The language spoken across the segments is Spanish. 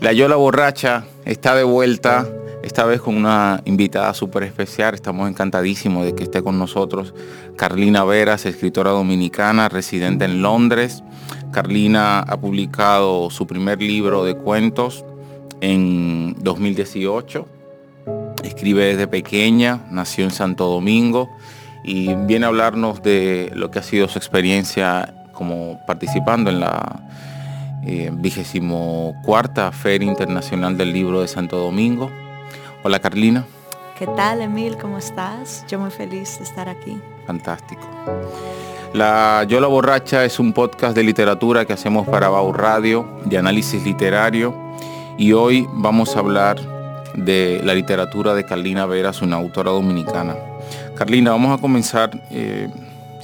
La Yola Borracha está de vuelta, esta vez con una invitada súper especial. Estamos encantadísimos de que esté con nosotros Carlina Veras, escritora dominicana, residente en Londres. Carlina ha publicado su primer libro de cuentos en 2018. Escribe desde pequeña, nació en Santo Domingo y viene a hablarnos de lo que ha sido su experiencia como participando en la vigésimo cuarta Feria Internacional del Libro de Santo Domingo. Hola Carlina. ¿Qué tal Emil? ¿Cómo estás? Yo muy feliz de estar aquí. Fantástico. La Yo la Borracha es un podcast de literatura que hacemos para Bau Radio, de análisis literario, y hoy vamos a hablar de la literatura de Carlina Veras, una autora dominicana. Carlina, vamos a comenzar, eh,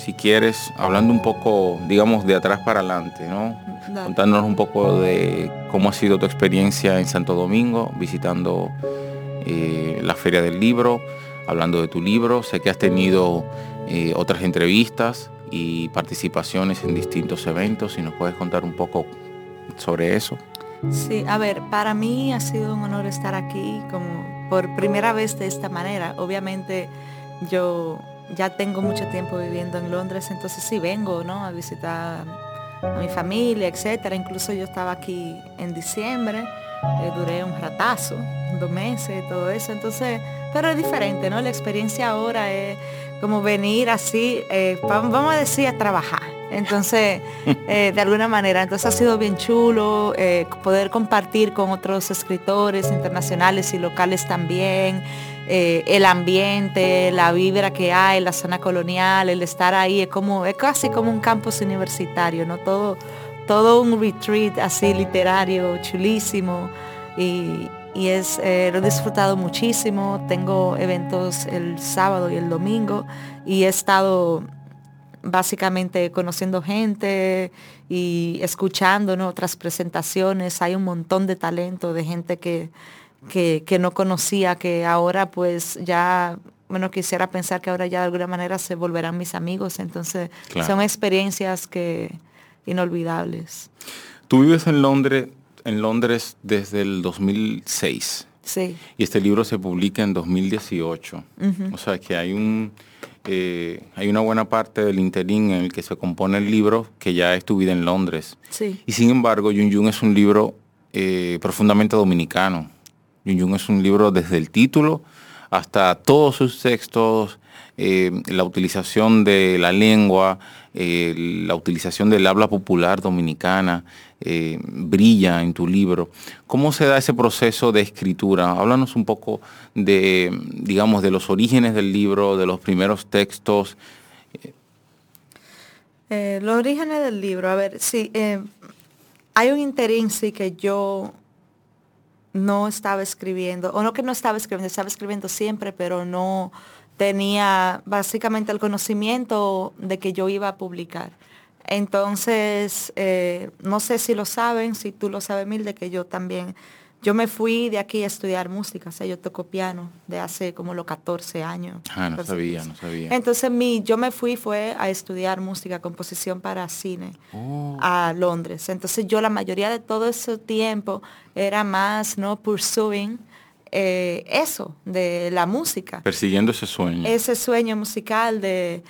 si quieres, hablando un poco, digamos, de atrás para adelante, ¿no? Contándonos un poco de cómo ha sido tu experiencia en Santo Domingo, visitando eh, la Feria del Libro, hablando de tu libro. Sé que has tenido eh, otras entrevistas y participaciones en distintos eventos. Si nos puedes contar un poco sobre eso. Sí, a ver, para mí ha sido un honor estar aquí como por primera vez de esta manera. Obviamente yo ya tengo mucho tiempo viviendo en Londres, entonces sí vengo, ¿no? A visitar a mi familia, etcétera. Incluso yo estaba aquí en diciembre, eh, duré un ratazo, dos meses, todo eso. Entonces, pero es diferente, ¿no? La experiencia ahora es como venir así, eh, vamos a decir, a trabajar. Entonces, eh, de alguna manera, entonces ha sido bien chulo poder compartir con otros escritores internacionales y locales también. El ambiente, la vibra que hay, la zona colonial, el estar ahí, es como, es casi como un campus universitario, ¿no? Todo, todo un retreat así literario, chulísimo. Y, es, eh, lo he disfrutado muchísimo. Tengo eventos el sábado y el domingo y he estado básicamente conociendo gente y escuchando otras presentaciones. Hay un montón de talento, de gente que, que, no conocía, que ahora pues ya, bueno, quisiera pensar que ahora ya de alguna manera se volverán mis amigos. Entonces son experiencias que inolvidables. Tú vives en Londres, en Londres desde el 2006. Sí. Y este libro se publica en 2018. O sea que hay un eh, hay una buena parte del interín en el que se compone el libro que ya es tu vida en Londres. Sí. Y sin embargo, Yun Yun es un libro eh, profundamente dominicano. Yun es un libro desde el título hasta todos sus textos, eh, la utilización de la lengua, eh, la utilización del habla popular dominicana eh, brilla en tu libro. ¿Cómo se da ese proceso de escritura? Háblanos un poco de, digamos, de los orígenes del libro, de los primeros textos. Los orígenes del libro, a ver, sí, hay un interín sí que yo no estaba escribiendo, o no que no estaba escribiendo, estaba escribiendo siempre, pero no, tenía básicamente el conocimiento de que yo iba a publicar. Entonces, eh, no sé si lo saben, si tú lo sabes, Mil, de que yo también, yo me fui de aquí a estudiar música, o sea, yo toco piano de hace como los 14 años. Ah, no sabía, no sabía. Entonces, mi, yo me fui fue a estudiar música, composición para cine oh. a Londres. Entonces, yo la mayoría de todo ese tiempo era más, ¿no? Pursuing eh, eso, de la música. Persiguiendo ese sueño. Ese sueño musical de,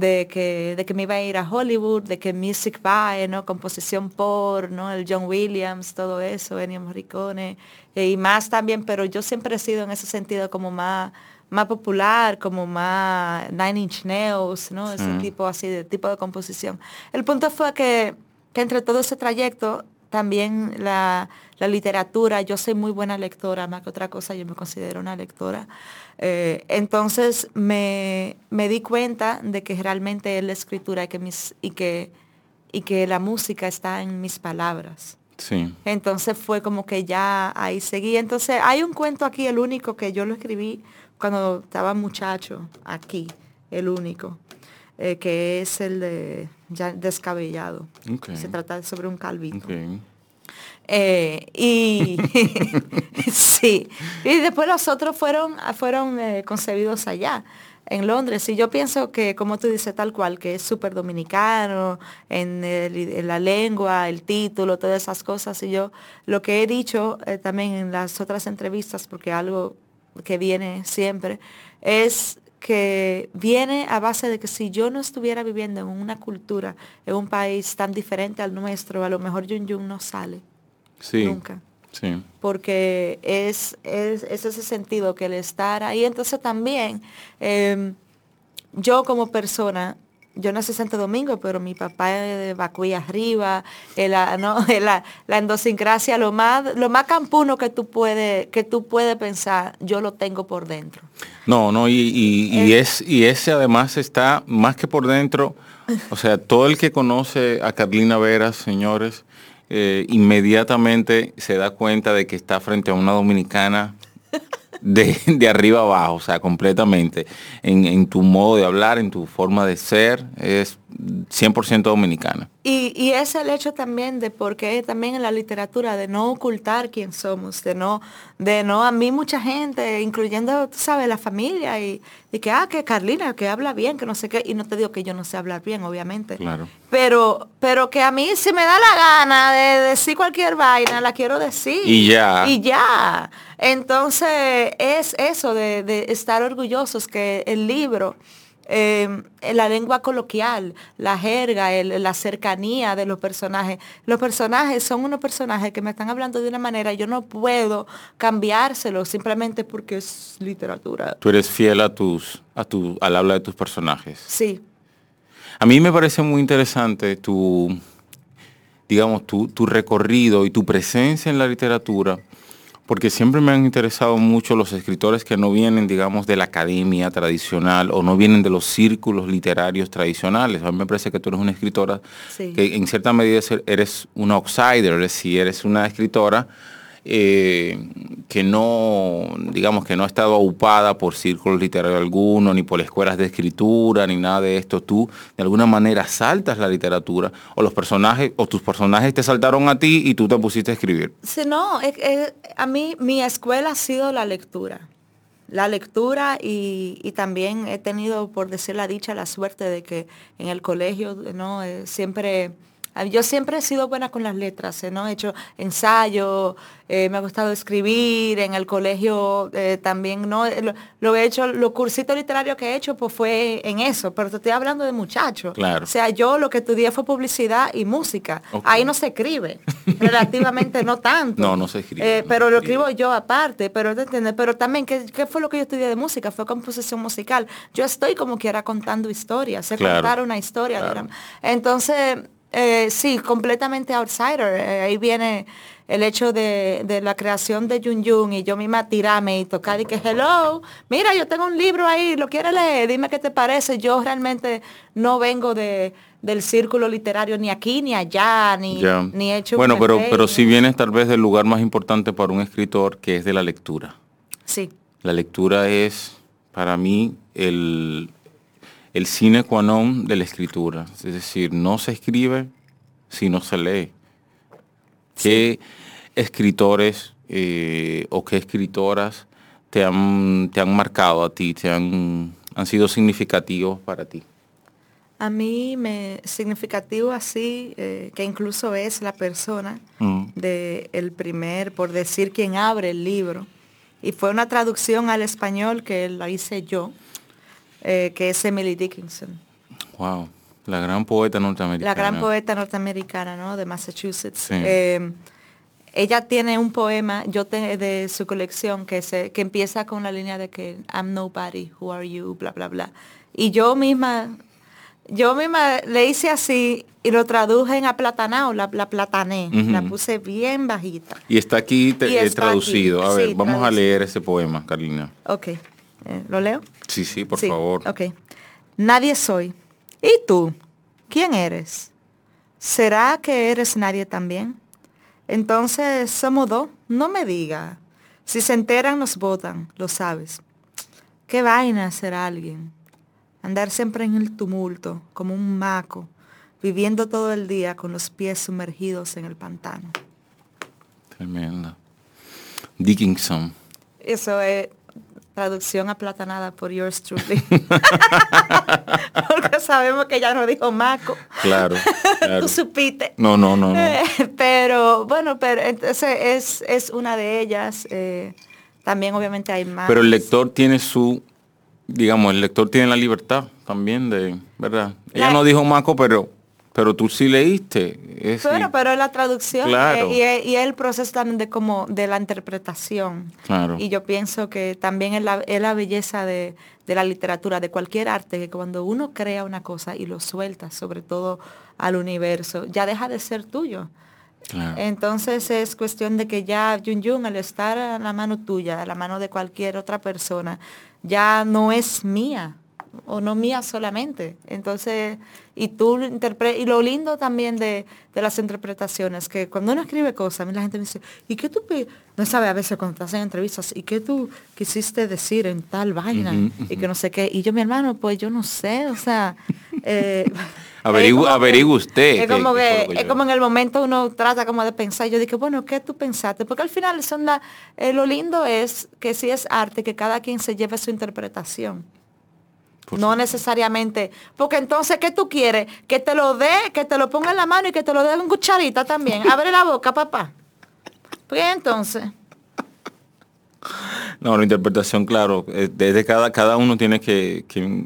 que, de que me iba a ir a Hollywood, de que music by, ¿no? Composición por, ¿no? El John Williams, todo eso, Ennio Morricone, eh, y más también, pero yo siempre he sido en ese sentido como más, más popular, como más Nine Inch Nails, ¿no? Ese tipo así de tipo de composición. El punto fue que, que entre todo ese trayecto también la, literatura, yo soy muy buena lectora, más que otra cosa, yo me considero una lectora. Eh, entonces me, di cuenta de que realmente es la escritura y que, mis, y, que, y que la música está en mis palabras. Sí. Entonces fue como que ya ahí seguí. Entonces hay un cuento aquí, el único que yo lo escribí cuando estaba muchacho, aquí, el único, eh, que es el de ya descabellado. Se trata sobre un calvito. Eh, y sí, y después los otros fueron, fueron eh, concebidos allá. en Londres. Y yo pienso que, como tú dices, tal cual, que es súper dominicano, en, la lengua, el título, todas esas cosas. Y yo lo que he dicho eh, también en las otras entrevistas, porque algo que viene siempre, es que viene a base de que si yo no estuviera viviendo en una cultura, en un país tan diferente al nuestro, a lo mejor Yun Yun no sale. Sí. Nunca. Sí. Porque es, es, ese sentido que el estar ahí. Entonces también, em, yo como persona, yo nací en Santo Domingo, pero mi papá es de Bacuy arriba, la, ¿no? la, la, endosincrasia, lo más, lo más campuno que tú puedes, que tú puedes pensar, yo lo tengo por dentro. No, no, y, y, es, y ese además está más que por dentro, o sea, todo el que conoce a Carlina Veras, señores, eh, inmediatamente se da cuenta de que está frente a una dominicana de, arriba abajo, o sea, completamente. En, tu modo de hablar, en tu forma de ser, es 100% dominicana. Y, es el hecho también de porque también en la literatura de no ocultar quién somos, de no, de no, a mí mucha gente, incluyendo, tú sabes, la familia, y, y que, ah, que Carlina, que habla bien, que no sé qué, y no te digo que yo no sé hablar bien, obviamente. Claro. Pero, pero que a mí si me da la gana de decir cualquier vaina, la quiero decir. Y ya. Y ya. Entonces, es eso de, de estar orgullosos que el libro Em, la lengua coloquial, la jerga, la cercanía de los personajes. Los personajes son unos personajes que me están hablando de una manera, yo no puedo cambiárselo simplemente porque es literatura. Tú eres fiel a tus, a tu, al habla de tus personajes. Sí. A mí me parece muy interesante tu, digamos, tu, tu recorrido y tu presencia en la literatura porque siempre me han interesado mucho los escritores que no vienen, digamos, de la academia tradicional o no vienen de los círculos literarios tradicionales. A mí me parece que tú eres una escritora que en cierta medida eres una outsider, es decir, eres una escritora eh, que no, digamos, que no ha estado ocupada por círculos literarios alguno, ni por escuelas de escritura, ni nada de esto. Tú, de alguna manera, saltas la literatura, o los personajes, o tus personajes te saltaron a ti y tú te pusiste a escribir. Sí, no, a mí mi escuela ha sido la lectura. La lectura y, también he tenido, por decir la dicha, la suerte de que en el colegio, ¿no? Eh, siempre yo siempre he sido buena con las letras, ¿eh? ¿no? He hecho ensayo, eh, me ha gustado escribir, en el colegio eh, también, ¿no? Lo, he hecho, los cursitos literarios que he hecho, pues fue en eso, pero te estoy hablando de muchachos. Claro. O sea, yo lo que estudié fue publicidad y música. Ahí no se escribe, relativamente no tanto. No, no se escribe. pero lo escribo yo aparte, pero Pero también, ¿qué, ¿qué, fue lo que yo estudié de música? Fue composición musical. Yo estoy como quiera contando historias, sé contar una historia. Entonces, eh, sí, completamente outsider. Eh, ahí viene el hecho de, la creación de Yun Yun y yo misma tirarme y tocar y que hello, mira, yo tengo un libro ahí, lo quieres leer, dime qué te parece. Yo realmente no vengo de, del círculo literario ni aquí ni allá, ni, ni he hecho... Bueno, pero, pero sí vienes tal vez del lugar más importante para un escritor, que es de la lectura. Sí. La lectura es, para mí, el, el sine qua non de la escritura. Es decir, no se escribe si no se lee. ¿Qué escritores eh, o qué escritoras te han, te han marcado a ti, te han, han sido significativos para ti? A mí me significativo así, eh, que incluso es la persona mm. de el primer, por decir quien abre el libro. Y fue una traducción al español que la hice yo. Eh, que es Emily Dickinson. Wow, la gran poeta norteamericana. La gran poeta norteamericana, ¿no? De Massachusetts. Eh, ella tiene un poema, yo de su colección, que, se, que empieza con la línea de que I'm nobody, who are you, bla, bla, bla. Y yo misma, yo misma le hice así y lo traduje en aplatanao, la, la platané, la puse bien bajita. Y está aquí traducido. A ver, vamos a leer ese poema, Carolina. Ok. Eh, ¿Lo leo? Sí, sí, por favor. Ok. Nadie soy. ¿Y tú? ¿Quién eres? ¿Será que eres nadie también? Entonces somos dos. No me diga. Si se enteran nos votan, lo sabes. ¿Qué vaina ser alguien? Andar siempre en el tumulto, como un maco, viviendo todo el día con los pies sumergidos en el pantano. Tremenda. Dickinson. Eso es traducción aplatanada por yours truly. Porque sabemos que ya no dijo Maco. Claro. Tú supiste. No, no, no. pero bueno, pero entonces es, es una de ellas. Eh, también obviamente hay más. Pero el lector tiene su, digamos, el lector tiene la libertad también de, ¿verdad? Ella no dijo Maco, pero pero tú sí leíste. bueno, pero es la traducción eh, y, el proceso también de como de la interpretación. Claro. Y yo pienso que también es la, belleza de, la literatura, de cualquier arte, que cuando uno crea una cosa y lo suelta, sobre todo al universo, ya deja de ser tuyo. Entonces es cuestión de que ya Yun Yun, al estar a la mano tuya, a la mano de cualquier otra persona, ya no es mía o no mía solamente. Entonces, y tú interpretas, y lo lindo también de, las interpretaciones, que cuando uno escribe cosas, a mí la gente me dice, ¿y qué tú, no sabe a veces cuando estás en entrevistas, ¿y qué tú quisiste decir en tal vaina? Y que no sé qué. Y yo, mi hermano, pues yo no sé, o sea... Eh, Averigu, usted. Es como, que, es como en el momento uno trata como de pensar. Yo dije, bueno, ¿qué tú pensaste? Porque al final son la, eh, lo lindo es que si es arte, que cada quien se lleve su interpretación no necesariamente. Porque entonces, ¿qué tú quieres? Que te lo dé, que te lo ponga en la mano y que te lo dé en cucharita también. Abre la boca, papá. Pues entonces. No, la interpretación, claro. Eh, desde cada, cada uno tiene que, que,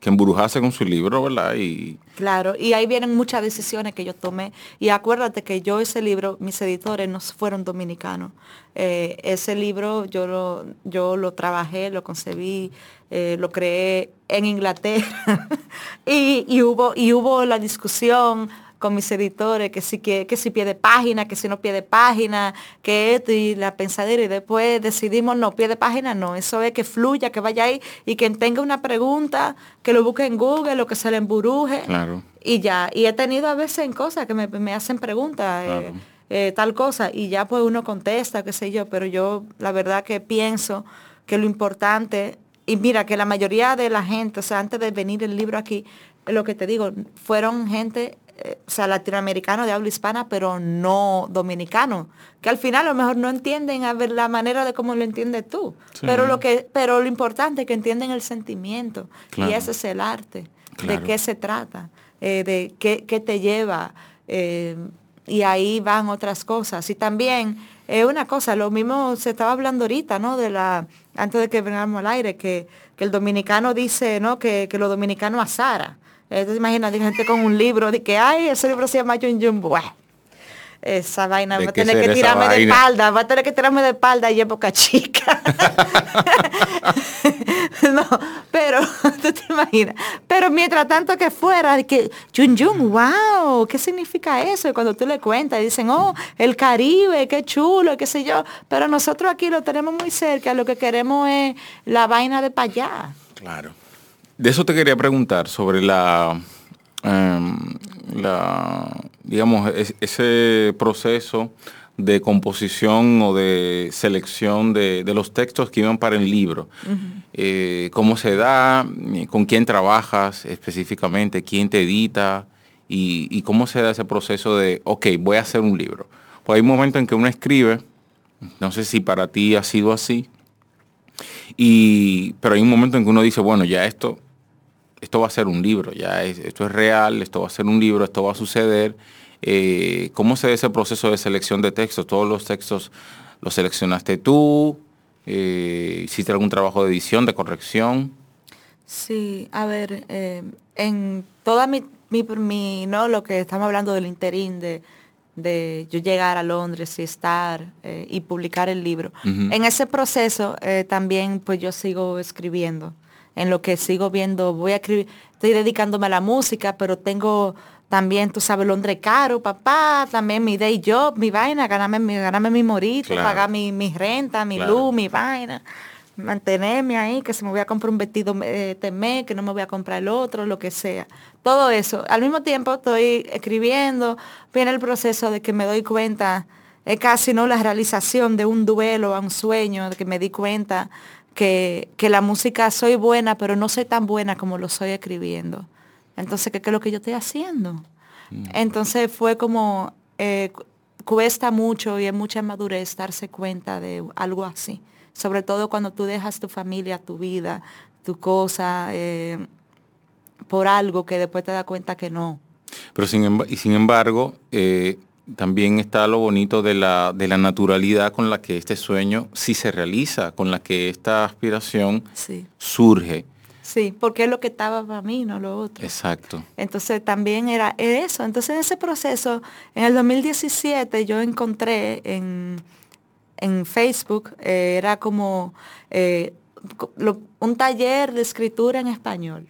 que embrujarse con su libro, ¿verdad? Y, Claro, y ahí vienen muchas decisiones que yo tomé. Y acuérdate que yo ese libro, mis editores no fueron dominicanos. Eh, ese libro yo lo, yo lo trabajé, lo concebí, eh, lo creé en Inglaterra. y, y, hubo, y hubo la discusión con mis editores, que si, que, que si pie de página, que si no pie de página, que esto y la pensadera, y después decidimos no, pie de página no, eso es que fluya, que vaya ahí, y quien tenga una pregunta, que lo busque en Google o que se le emburuje. Claro. Y ya, y he tenido a veces en cosas que me, hacen preguntas, eh, eh, tal cosa, y ya pues uno contesta, qué sé yo, pero yo la verdad que pienso que lo importante, y mira que la mayoría de la gente, o sea, antes de venir el libro aquí, lo que te digo, fueron gente eh, o sea, latinoamericano de habla hispana, pero no dominicano, que al final a lo mejor no entienden a ver la manera de cómo lo entiendes tú. Pero lo que, pero lo importante es que entienden el sentimiento. Y ese es el arte. De qué se trata, eh, de qué, te lleva. Eh, y ahí van otras cosas. Y también es una cosa, lo mismo se estaba hablando ahorita, ¿no? De la, antes de que vengamos al aire, que, el dominicano dice, ¿no? Que, que los dominicanos asara. Entonces imagínate gente con un libro de que, ay, ese libro se llama Jun Jun. Esa vaina, va a tener que tirarme de espalda, va a tener que tirarme de espalda y época chica. no, pero, tú te imaginas. Pero mientras tanto que fuera, que Jun Jun, wow, ¿qué significa eso? Y cuando tú le cuentas, dicen, oh, el Caribe, qué chulo, qué sé yo. Pero nosotros aquí lo tenemos muy cerca, lo que queremos es la vaina de para allá. Claro. De eso te quería preguntar, sobre la, em, digamos, ese proceso de composición o de selección de, los textos que iban para el libro. Eh, ¿Cómo se da? ¿Con quién trabajas específicamente? ¿Quién te edita? Y, cómo se da ese proceso de, ok, voy a hacer un libro? Pues hay un momento en que uno escribe, no sé si para ti ha sido así, y, pero hay un momento en que uno dice, bueno, ya esto esto va a ser un libro, ya esto es real, esto va a ser un libro, esto va a suceder. Eh, ¿Cómo se da ese proceso de selección de textos? ¿Todos los textos los seleccionaste tú? Eh, ¿Hiciste algún trabajo de edición, de corrección? Sí, a ver, eh, en toda mi, mi, no lo que estamos hablando del interín de, de yo llegar a Londres y estar y publicar el libro. En ese proceso también pues yo sigo escribiendo en lo que sigo viendo, voy a escribir, estoy dedicándome a la música, pero tengo también, tú sabes, Londres caro, papá, también mi day job, mi vaina, ganarme, mi, ganarme mi morito, pagar mi, renta, mi luz, mi vaina, mantenerme ahí, que se me voy a comprar un vestido eh, temé, que no me voy a comprar el otro, lo que sea. Todo eso. Al mismo tiempo estoy escribiendo, viene el proceso de que me doy cuenta, es casi no la realización de un duelo a un sueño, de que me di cuenta que, la música soy buena, pero no soy tan buena como lo soy escribiendo. Entonces, ¿qué, es lo que yo estoy haciendo? Mm. Entonces fue como, eh, cuesta mucho y es mucha madurez darse cuenta de algo así. sobre todo cuando tú dejas tu familia, tu vida, tu cosa, eh, por algo que después te das cuenta que no. Pero sin, y sin embargo, eh, también está lo bonito de la, de la naturalidad con la que este sueño sí se realiza, con la que esta aspiración surge. Sí, porque es lo que estaba para mí, no lo otro. Exacto. Entonces también era eso. Entonces en ese proceso, en el 2017 yo encontré en, Facebook, eh, era como eh, un taller de escritura en español.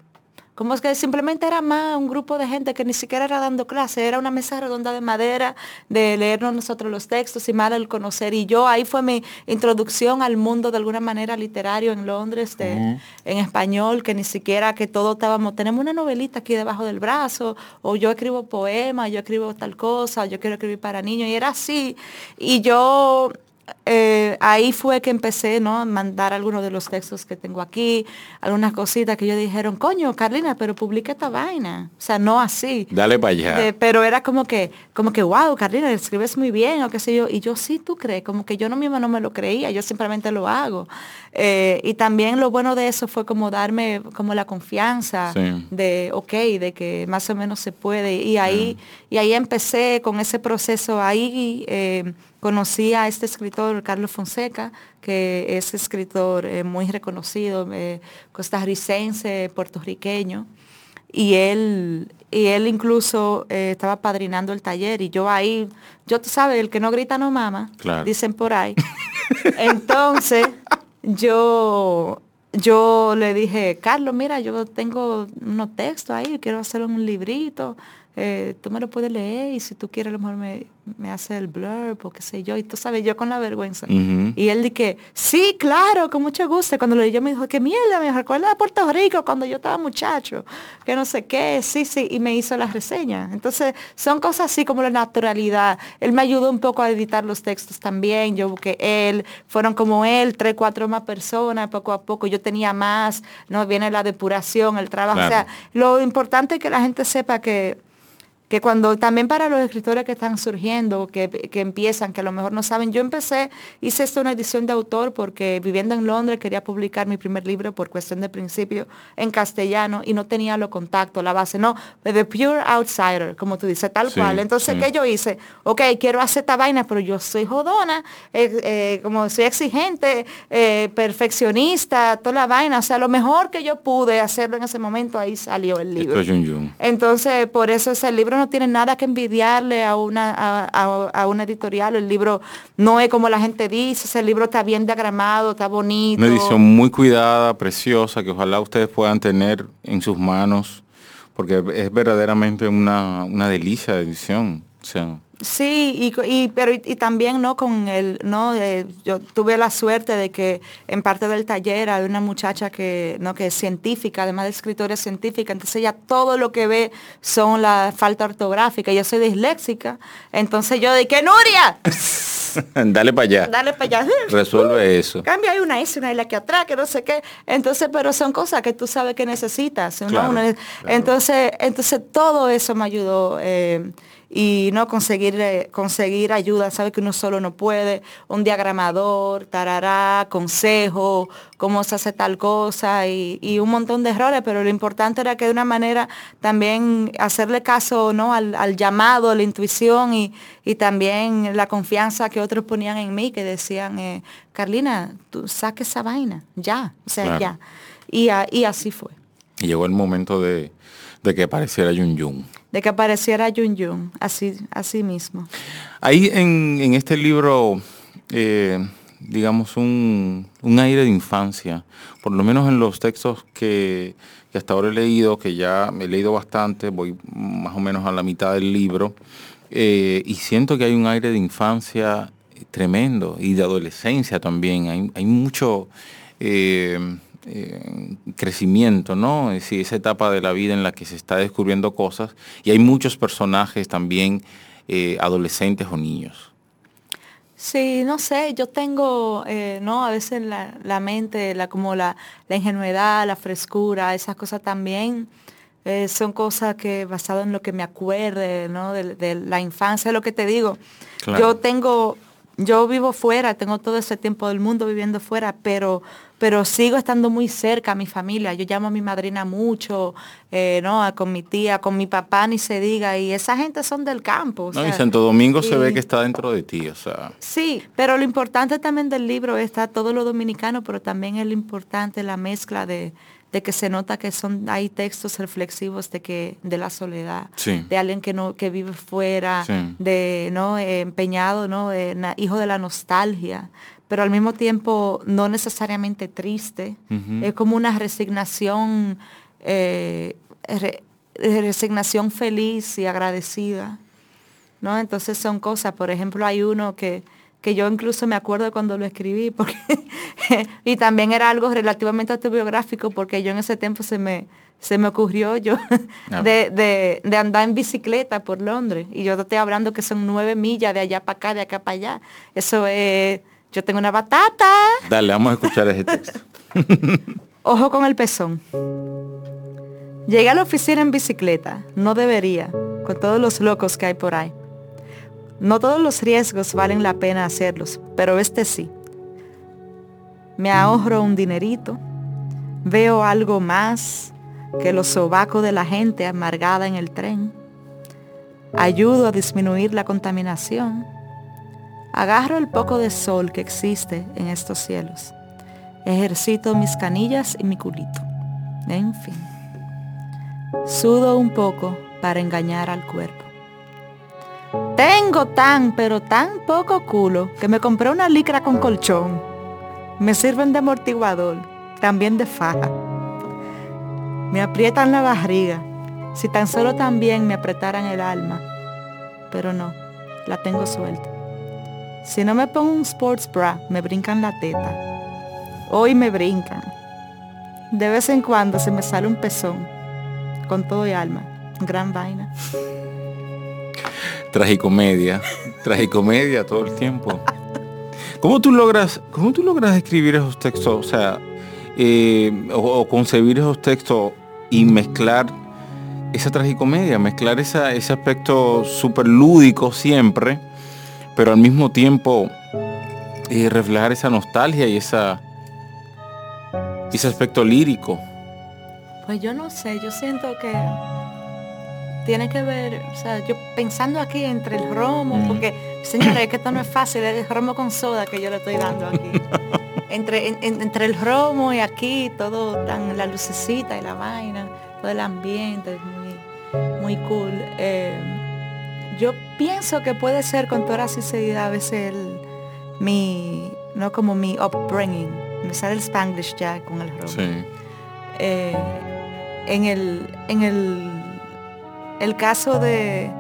Como es que simplemente era más un grupo de gente que ni siquiera era dando clase, era una mesa redonda de madera, de leernos nosotros los textos y más el conocer. Y yo ahí fue mi introducción al mundo de alguna manera literario en Londres, en español, que ni siquiera que todo estábamos, tenemos una novelita aquí debajo del brazo, o yo escribo poemas, yo escribo tal cosa, yo quiero escribir para niños, y era así. Y yo eh, ahí fue que empecé ¿no? a mandar algunos de los textos que tengo aquí, algunas cositas que yo dijeron, coño, Carlina, pero publica esta vaina. O sea, no así. Dale para allá. Eh, pero era como que, como que, wow, Carlina, escribes muy bien, o qué sé yo. Y yo sí, tú crees, como que yo no misma no me lo creía, yo simplemente lo hago. Eh, y también lo bueno de eso fue como darme como la confianza de, ok, de que más o menos se puede. Y ahí, y ahí empecé con ese proceso ahí conocí a este escritor, Carlos Fonseca, que es escritor eh, muy reconocido, eh, costarricense, puertorriqueño, y él, y él incluso eh, estaba padrinando el taller, y yo ahí, yo tú sabes, el que no grita no mama, dicen por ahí. Entonces, yo yo le dije, Carlos, mira, yo tengo unos textos ahí, quiero hacer un librito, tú me lo puedes leer y si tú quieres a lo mejor me, me hace el blur, o qué sé yo, y tú sabes, yo con la vergüenza. Y él dije, sí, claro, con mucho gusto. Cuando lo leyó me dijo, qué mierda, me recuerda a Puerto Rico cuando yo estaba muchacho, que no sé qué, sí, sí, y me hizo la reseña. Entonces, son cosas así como la naturalidad. Él me ayudó un poco a editar los textos también, yo busqué él, fueron como él, tres, cuatro más personas, poco a poco, yo tenía más, no viene la depuración, el trabajo. O sea, lo importante es que la gente sepa que que cuando también para los escritores que están surgiendo, que, que, empiezan, que a lo mejor no saben, yo empecé, hice esto una edición de autor porque viviendo en Londres quería publicar mi primer libro por cuestión de principio en castellano y no tenía los contactos, la base, no, The Pure Outsider, como tú dices, tal cual. Entonces, ¿qué yo hice? Ok, quiero hacer esta vaina, pero yo soy jodona, eh, eh, como soy exigente, eh, perfeccionista, toda la vaina, o sea, lo mejor que yo pude hacerlo en ese momento, ahí salió el libro. Entonces, por eso ese libro no tiene nada que envidiarle a una, a, una editorial. El libro no es como la gente dice, ese libro está bien diagramado, está bonito. Una edición muy cuidada, preciosa, que ojalá ustedes puedan tener en sus manos, porque es verdaderamente una, una delicia de edición. Sea, Sí, y, pero y, también no con el, no, yo tuve la suerte de que en parte del taller hay una muchacha que, no, que es científica, además de escritora científica, entonces ella todo lo que ve son la falta ortográfica. Yo soy disléxica, entonces yo dije, Nuria, dale para allá. Dale para allá. Resuelve eso. Cambia hay una S, una L aquí atrás, que no sé qué. Entonces, pero son cosas que tú sabes que necesitas. Entonces, entonces todo eso me ayudó. Eh, y no conseguir, eh, conseguir ayuda, sabe que uno solo no puede, un diagramador, tarará, consejo, cómo se hace tal cosa y, un montón de errores, pero lo importante era que de una manera también hacerle caso ¿no? al, llamado, la intuición y, también la confianza que otros ponían en mí, que decían, eh, Carlina, tú saques esa vaina, ya, o sea, ya. Y, y así fue. Y llegó el momento de, de que apareciera Yun Yun de que apareciera Yun Yun, así, así mismo. Ahí en, este libro, eh, digamos, un, aire de infancia, por lo menos en los textos que, hasta ahora he leído, que ya he leído bastante, voy más o menos a la mitad del libro, eh, y siento que hay un aire de infancia tremendo y de adolescencia también. Hay, hay mucho... Eh, eh, crecimiento, ¿no? Es decir, esa etapa de la vida en la que se está descubriendo cosas y hay muchos personajes también eh, adolescentes o niños. Sí, no sé, yo tengo, eh, ¿no? A veces la, mente, la, como la, ingenuidad, la frescura, esas cosas también son cosas que basado en lo que me acuerde, ¿no? De, la infancia, lo que te digo. Yo tengo yo vivo fuera, tengo todo ese tiempo del mundo viviendo fuera, pero, pero sigo estando muy cerca a mi familia. Yo llamo a mi madrina mucho, eh, ¿no? con mi tía, con mi papá, ni se diga. Y esa gente son del campo. no, y Santo Domingo se ve que está dentro de ti, o sea. Sí, pero lo importante también del libro está todo lo dominicano, pero también es lo importante la mezcla de, de que se nota que son hay textos reflexivos de que de la soledad de alguien que no que vive fuera de no eh, empeñado no hijo de la nostalgia pero al mismo tiempo no necesariamente triste es como una resignación eh, resignación feliz y agradecida no entonces son cosas por ejemplo hay uno que que yo incluso me acuerdo cuando lo escribí, porque y también era algo relativamente autobiográfico, porque yo en ese tiempo se me, se me ocurrió yo ah. de, andar en bicicleta por Londres. Y yo te estoy hablando que son nueve millas de allá para acá, de acá para allá. Eso es, yo tengo una batata. Dale, vamos a escuchar ese texto. Ojo con el pezón. Llegué a la oficina en bicicleta, no debería, con todos los locos que hay por ahí. No todos los riesgos valen la pena hacerlos, pero este sí. Me ahorro un dinerito, veo algo más que los sobacos de la gente amargada en el tren, ayudo a disminuir la contaminación, agarro el poco de sol que existe en estos cielos, ejercito mis canillas y mi culito, en fin. Sudo un poco para engañar al cuerpo. Tengo tan, pero tan poco culo que me compré una licra con colchón. Me sirven de amortiguador, también de faja. Me aprietan la barriga, si tan solo también me apretaran el alma. Pero no, la tengo suelta. Si no me pongo un sports bra, me brincan la teta. Hoy me brincan. De vez en cuando se me sale un pezón, con todo y alma. Gran vaina tragicomedia, tragicomedia todo el tiempo. ¿Cómo tú logras, cómo tú logras escribir esos textos, o sea, eh, o, concebir esos textos y mezclar esa tragicomedia, mezclar ese aspecto súper lúdico siempre, pero al mismo tiempo eh, reflejar esa nostalgia y esa ese aspecto lírico? Pues yo no sé, yo siento que tiene que ver, o sea, yo pensando aquí entre el romo, porque señores, es que esto no es fácil, es el romo con soda que yo le estoy dando aquí. entre, entre el romo y aquí, todo tan, la lucecita y la vaina, todo el ambiente es muy, muy cool. Eh, yo pienso que puede ser con toda la sinceridad a veces el, mi, no como mi upbringing, me sale el spanglish ya con el romo. Eh, en el, en el el caso de,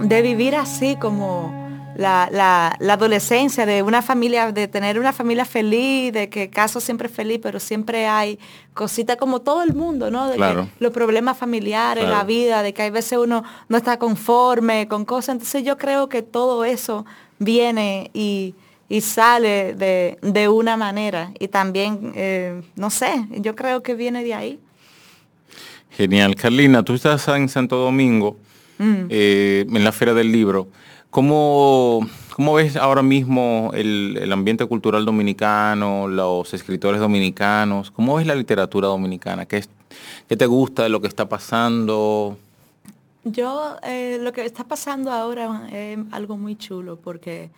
de vivir así como la, adolescencia, de una familia, de tener una familia feliz, de que caso siempre feliz, pero siempre hay cositas como todo el mundo, ¿no? De los problemas familiares, la vida, de que hay veces uno no está conforme con cosas. Entonces yo creo que todo eso viene y, sale de, una manera. Y también, eh, no sé, yo creo que viene de ahí. Genial. Carlina, tú estás en Santo Domingo, mm. eh, en la Feria del Libro. ¿Cómo, cómo ves ahora mismo el, ambiente cultural dominicano, los escritores dominicanos? ¿Cómo ves la literatura dominicana? ¿Qué, qué te gusta de lo que está pasando? Yo, eh, lo que está pasando ahora es algo muy chulo porque,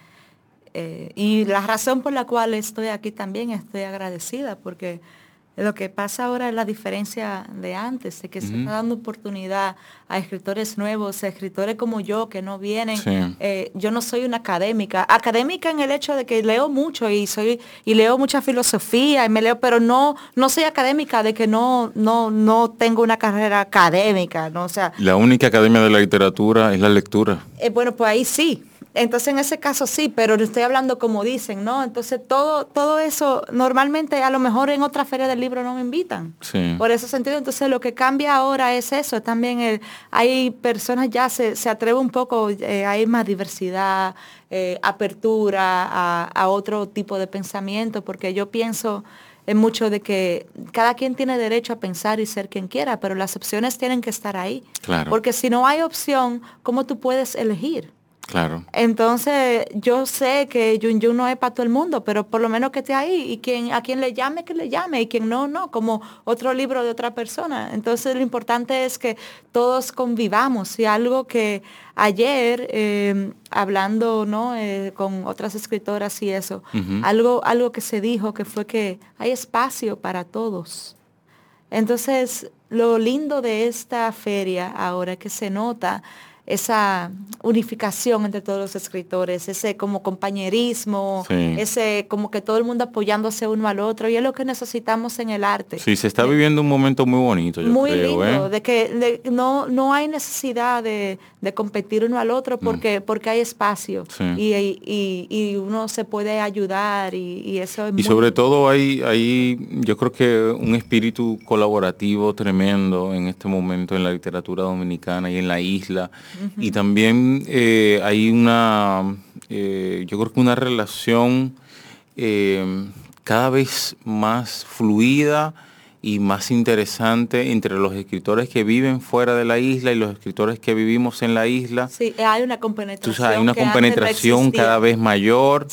eh, y la razón por la cual estoy aquí también estoy agradecida porque lo que pasa ahora es la diferencia de antes, de que se está dando oportunidad a escritores nuevos, a escritores como yo que no vienen. Eh, yo no soy una académica, académica en el hecho de que leo mucho y soy y leo mucha filosofía y me leo, pero no no soy académica de que no no no tengo una carrera académica, no, o sea. La única academia de la literatura es la lectura. Eh, bueno, pues ahí sí, entonces en ese caso sí, pero le estoy hablando como dicen, ¿no? Entonces todo, todo eso, normalmente a lo mejor en otra feria del libro no me invitan. Por ese sentido, entonces lo que cambia ahora es eso, también el, hay personas ya se, se atreve un poco, eh, hay más diversidad, eh, apertura a, a, otro tipo de pensamiento, porque yo pienso en mucho de que cada quien tiene derecho a pensar y ser quien quiera, pero las opciones tienen que estar ahí. Claro. Porque si no hay opción, ¿cómo tú puedes elegir? Claro. Entonces, yo sé que Yun Yun no es para todo el mundo, pero por lo menos que esté ahí y quien, a quien le llame, que le llame y quien no, no, como otro libro de otra persona. Entonces, lo importante es que todos convivamos y algo que ayer, eh, hablando ¿no? Eh, con otras escritoras y eso, algo, algo que se dijo que fue que hay espacio para todos. Entonces, lo lindo de esta feria ahora que se nota esa unificación entre todos los escritores, ese como compañerismo, ese como que todo el mundo apoyándose uno al otro, y es lo que necesitamos en el arte. Sí, se está viviendo un momento muy bonito, yo muy creo, lindo, ¿eh? de que no, no hay necesidad de, competir uno al otro porque, porque hay espacio y, uno se puede ayudar y, eso es Y sobre todo hay, hay, yo creo que un espíritu colaborativo tremendo en este momento en la literatura dominicana y en la isla. Y también eh, hay una, eh, yo creo que una relación eh, cada vez más fluida y más interesante entre los escritores que viven fuera de la isla y los escritores que vivimos en la isla. Sí, hay una compenetración. hay una compenetración cada vez mayor.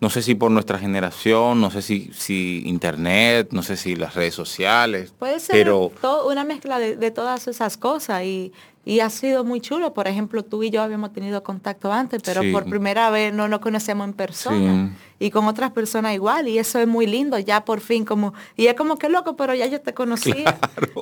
No sé si por nuestra generación, no sé si, si internet, no sé si las redes sociales. Puede ser pero... una mezcla de, de, todas esas cosas y y ha sido muy chulo. Por ejemplo, tú y yo habíamos tenido contacto antes, pero por primera vez no nos conocemos en persona. Y con otras personas igual. Y eso es muy lindo, ya por fin como... Y es como que loco, pero ya yo te conocía.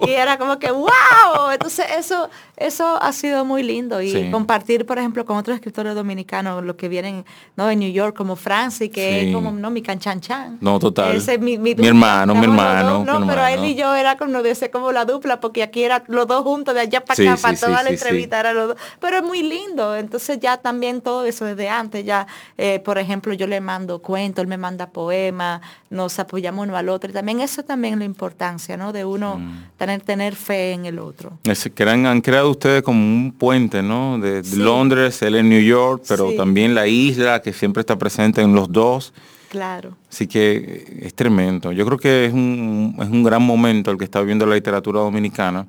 Y era como que, wow. Entonces eso, eso ha sido muy lindo. Y compartir, por ejemplo, con otros escritores dominicanos, los que vienen ¿no? de New York, como Francis, que es como, no, mi canchanchan. No, total. mi, hermano, mi hermano. No, pero él y yo era como, como la dupla, porque aquí era los dos juntos de allá para acá, para toda la entrevista era los dos. Pero es muy lindo. Entonces ya también todo eso desde antes, ya, eh, por ejemplo, yo le mando cuentos, él me manda poemas, nos apoyamos uno al otro. Y también eso también es la importancia, ¿no? De uno mm. tener, tener fe en el otro. Es que han, creado ustedes como un puente, ¿no? De, Londres, él en New York, pero también la isla que siempre está presente en los dos. Claro. Así que es tremendo. Yo creo que es un, es un gran momento el que está viviendo la literatura dominicana.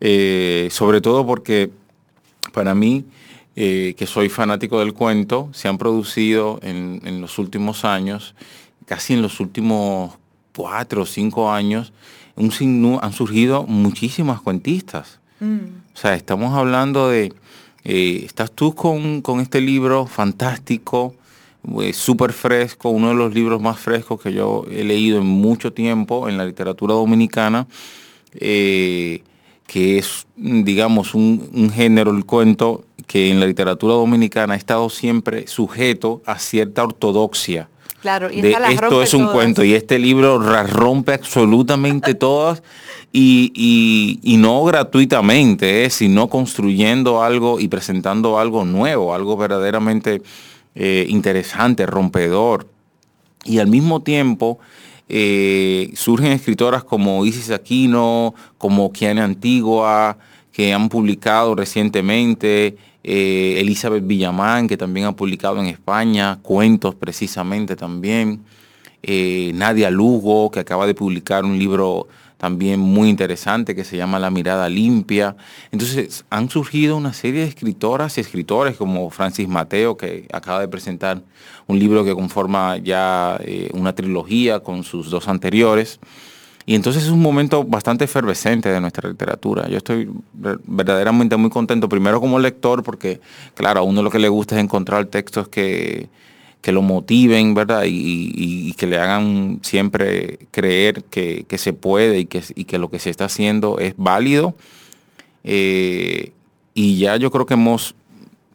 Eh, sobre todo porque para mí, eh, que soy fanático del cuento, se han producido en, los últimos años, casi en los últimos cuatro o cinco años, un han surgido muchísimas cuentistas. Mm. O sea, estamos hablando de, eh, estás tú con, este libro fantástico, súper fresco, uno de los libros más frescos que yo he leído en mucho tiempo en la literatura dominicana que es, digamos, un, género, el cuento, que en la literatura dominicana ha estado siempre sujeto a cierta ortodoxia. Claro, y de, esto es un cuento y este libro rompe absolutamente todas y, no gratuitamente, eh, sino construyendo algo y presentando algo nuevo, algo verdaderamente eh, interesante, rompedor. Y al mismo tiempo eh, surgen escritoras como Isis Aquino, como Kiana Antigua, que han publicado recientemente, eh, Elizabeth Villamán, que también ha publicado en España, cuentos precisamente también, eh, Nadia Lugo, que acaba de publicar un libro también muy interesante que se llama La mirada limpia. Entonces han surgido una serie de escritoras y escritores como Francis Mateo, que acaba de presentar un libro que conforma ya eh, una trilogía con sus dos anteriores. Y entonces es un momento bastante efervescente de nuestra literatura. Yo estoy verdaderamente muy contento, primero como lector, porque claro, a uno lo que le gusta es encontrar textos que, que lo motiven, ¿verdad? Y, que le hagan siempre creer que, se puede y que, que, lo que se está haciendo es válido. Eh, y ya yo creo que hemos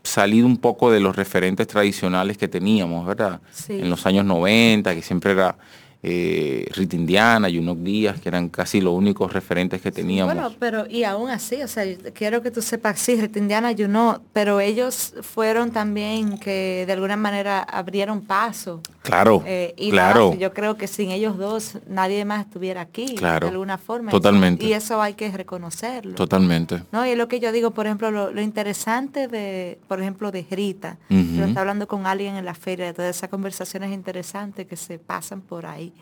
salido un poco de los referentes tradicionales que teníamos, ¿verdad? En los años 90, que siempre era eh, Rita Indiana, Yunok Díaz, que eran casi los únicos referentes que teníamos. Bueno, pero y aún así, o sea, quiero que tú sepas, sí, Rita Indiana, Yunok, pero ellos fueron también que de alguna manera abrieron paso. Claro, eh, y claro. yo creo que sin ellos dos nadie más estuviera aquí, claro, de alguna forma. Totalmente. Y eso hay que reconocerlo. Totalmente. No, y es lo que yo digo, por ejemplo, lo, interesante de, por ejemplo, de Rita, yo está hablando con alguien en la feria, de todas esas conversaciones interesantes que se pasan por ahí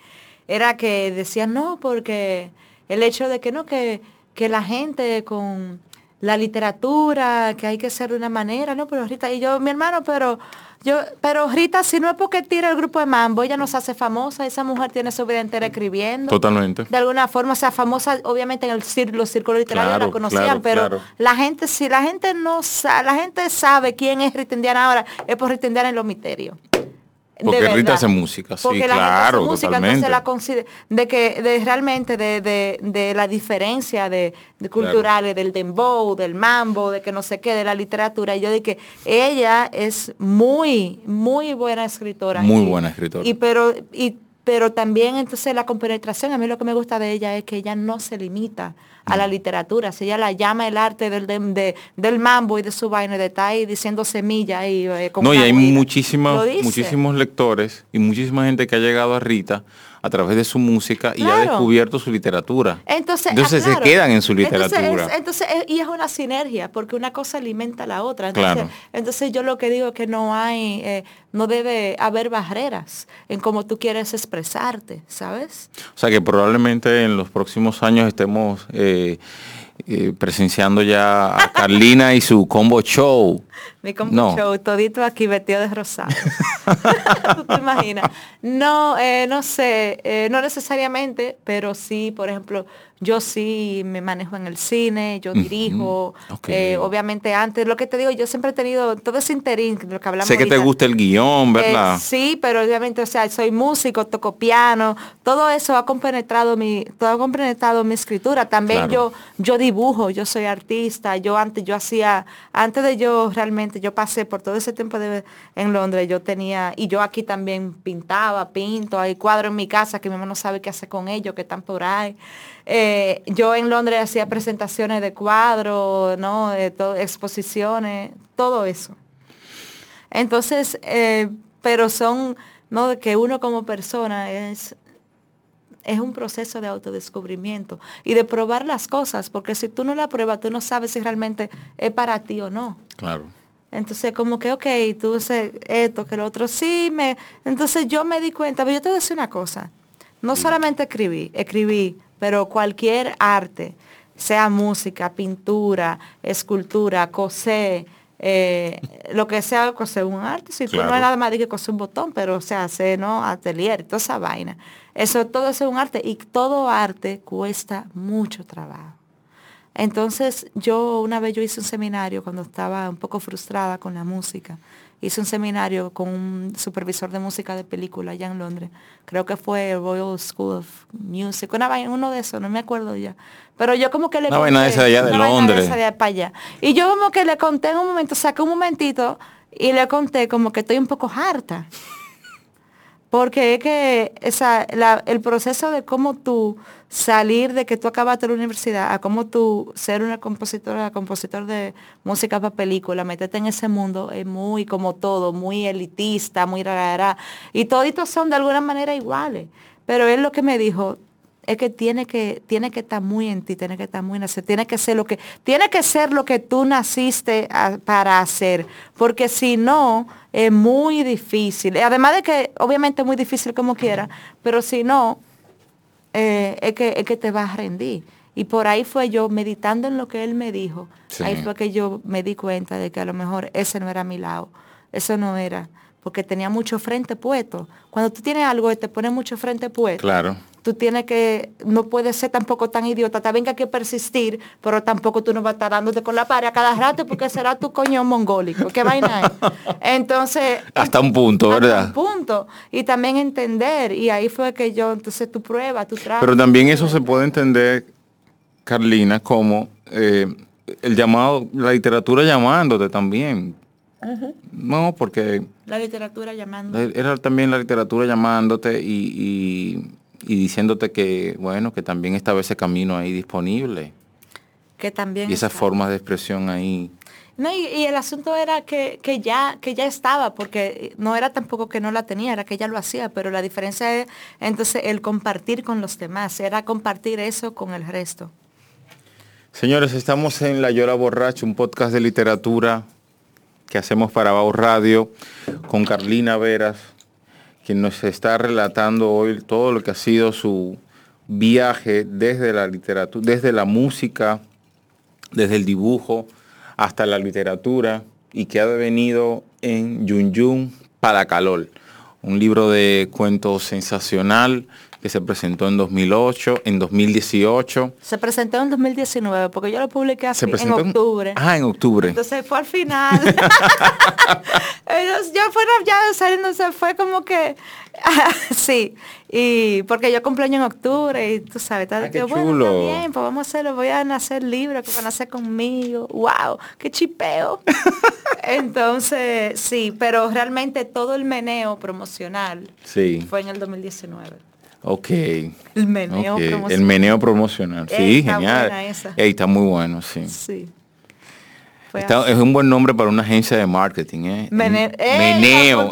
era que decían no, porque el hecho de que no, que, que la gente con la literatura, que hay que ser de una manera, no, pero Rita, y yo, mi hermano, pero yo, pero Rita, si no es porque tira el grupo de Mambo, ella nos hace famosa, esa mujer tiene su vida entera escribiendo. Totalmente. De alguna forma, sea, famosa, obviamente en el círculo, los círculos literarios la conocían, pero la gente, si la gente no sabe, la gente sabe quién es Rita Indiana ahora, es por Rita Indiana en los misterios. Porque Rita hace música, sí, claro, música, totalmente. La de que de, realmente de, de, la diferencia de, culturales del dembow, del mambo, de que no sé qué, de la literatura. Y yo de que ella es muy, muy buena escritora. Muy buena escritora. Y pero, y, pero también entonces la compenetración, a mí lo que me gusta de ella es que ella no se limita a la literatura. Si ella la llama el arte del, del mambo y de su vaina, de estar ahí diciendo semilla y eh, No, y hay muchísimos, muchísimos lectores y muchísima gente que ha llegado a Rita a través de su música y ha descubierto su literatura. Entonces, entonces ah, se quedan en su literatura. Entonces, y es una sinergia, porque una cosa alimenta a la otra. Entonces, entonces yo lo que digo es que no hay, eh, no debe haber barreras en cómo tú quieres expresarte, ¿sabes? O sea que probablemente en los próximos años estemos eh, eh, presenciando ya a Carlina y su combo show. Mi combo show, todito aquí vestido de rosado. ¿Tú te imaginas? No, eh, no sé, eh, no necesariamente, pero sí, por ejemplo, yo sí me manejo en el cine, yo dirijo, eh, obviamente antes, lo que te digo, yo siempre he tenido todo ese interín, lo que hablamos. Sé que te gusta el guion, ¿verdad? sí, pero obviamente, o sea, soy músico, toco piano, todo eso ha compenetrado mi, todo ha compenetrado mi escritura. También yo, yo dibujo, yo soy artista, yo antes, yo hacía, antes de yo yo pasé por todo ese tiempo en Londres, yo tenía, y yo aquí también pintaba, pinto, hay cuadros en mi casa que mi mamá no sabe qué hacer con ellos, que están por ahí. Eh, yo en Londres hacía presentaciones de cuadros, ¿no? De exposiciones, todo eso. Entonces, eh, pero son, ¿no? Que uno como persona es, es un proceso de autodescubrimiento y de probar las cosas, porque si tú no la pruebas, tú no sabes si realmente es para ti o no. Claro. Entonces, como que, ok, tú haces esto, que lo otro, sí, me... Entonces yo me di cuenta, pero yo te voy a decir una cosa, no solamente escribí, escribí, pero cualquier arte, sea música, pintura, escultura, coser, eh, lo que sea coser un arte, si tú no es nada más de que coser un botón, pero o sea, hacer, ¿no? Atelier, toda esa vaina. Eso, todo es un arte y todo arte cuesta mucho trabajo. Entonces yo una vez yo hice un seminario cuando estaba un poco frustrada con la música. Hice un seminario con un supervisor de música de película allá en Londres. Creo que fue Royal School of Music, una uno de esos, no me acuerdo ya. Pero yo como que le conté. Una de allá de Londres. De para allá. Y yo como que le conté en un momento, saqué un momentito y le conté como que estoy un poco harta. Porque es que el proceso de cómo tú salir de que tú acabaste la universidad a cómo tú ser una compositora, compositor de música para película, meterte en ese mundo es muy como todo, muy elitista, muy rara. Y toditos son de alguna manera iguales. Pero él lo que me dijo es que tiene que, tiene que estar muy en ti, tiene que estar muy nacer, tiene que ser lo que, tiene que ser lo que tú naciste para hacer. Porque si no, es muy difícil. Además de que obviamente es muy difícil como quiera, pero si no, eh, es, que, es que te vas a rendir. Y por ahí fue yo, meditando en lo que él me dijo, ahí fue que yo me di cuenta de que a lo mejor ese no era mi lado, eso no era, porque tenía mucho frente puesto. Cuando tú tienes algo y te pone mucho frente puesto, claro tú tienes que, no puedes ser tampoco tan idiota, también que hay que persistir, pero tampoco tú no vas a estar dándote con la pared a cada rato porque será tu coño mongólico. ¿Qué vaina es? Entonces... Hasta un punto, ¿verdad? Hasta un punto. Y también entender, y ahí fue que yo, entonces tu prueba, tu trabajo. Pero también eso se puede entender, Carlina, como eh, el llamado, la literatura llamándote también. No, porque... La literatura llamando. Era también la literatura llamándote y y diciéndote que, bueno, que también estaba ese camino ahí disponible. Que también. Y esas formas de expresión ahí. No, y, el asunto era que, ya, que ya estaba, porque no era tampoco que no la tenía, era que ella lo hacía, pero la diferencia es entonces el compartir con los demás, era compartir eso con el resto. Señores, estamos en La Llora Borracho, un podcast de literatura que hacemos para Bau Radio con Carlina Veras, quien nos está relatando hoy todo lo que ha sido su viaje desde la literatura, desde la música desde el dibujo hasta la literatura y que ha devenido en Yun Yun Calor, un libro de cuentos sensacional que se presentó en 2008, en 2018. Se presentó en 2019 porque yo lo publiqué así, en octubre. ah, en octubre. Entonces fue al final. ya fueron ya saliendo, se fue como que sí. Y porque yo cumpleaños en octubre y tú sabes, está, qué bueno, bien, pues vamos a hacerlo, voy a nacer libre, que van a nacer conmigo. Wow, qué chipeo. Entonces, sí, pero realmente todo el meneo promocional sí. fue en el 2019. Ok. El meneo promocional. El meneo promocional. Sí, genial. está muy bueno, sí. Sí. es un buen nombre para una agencia de marketing, ¿eh? meneo.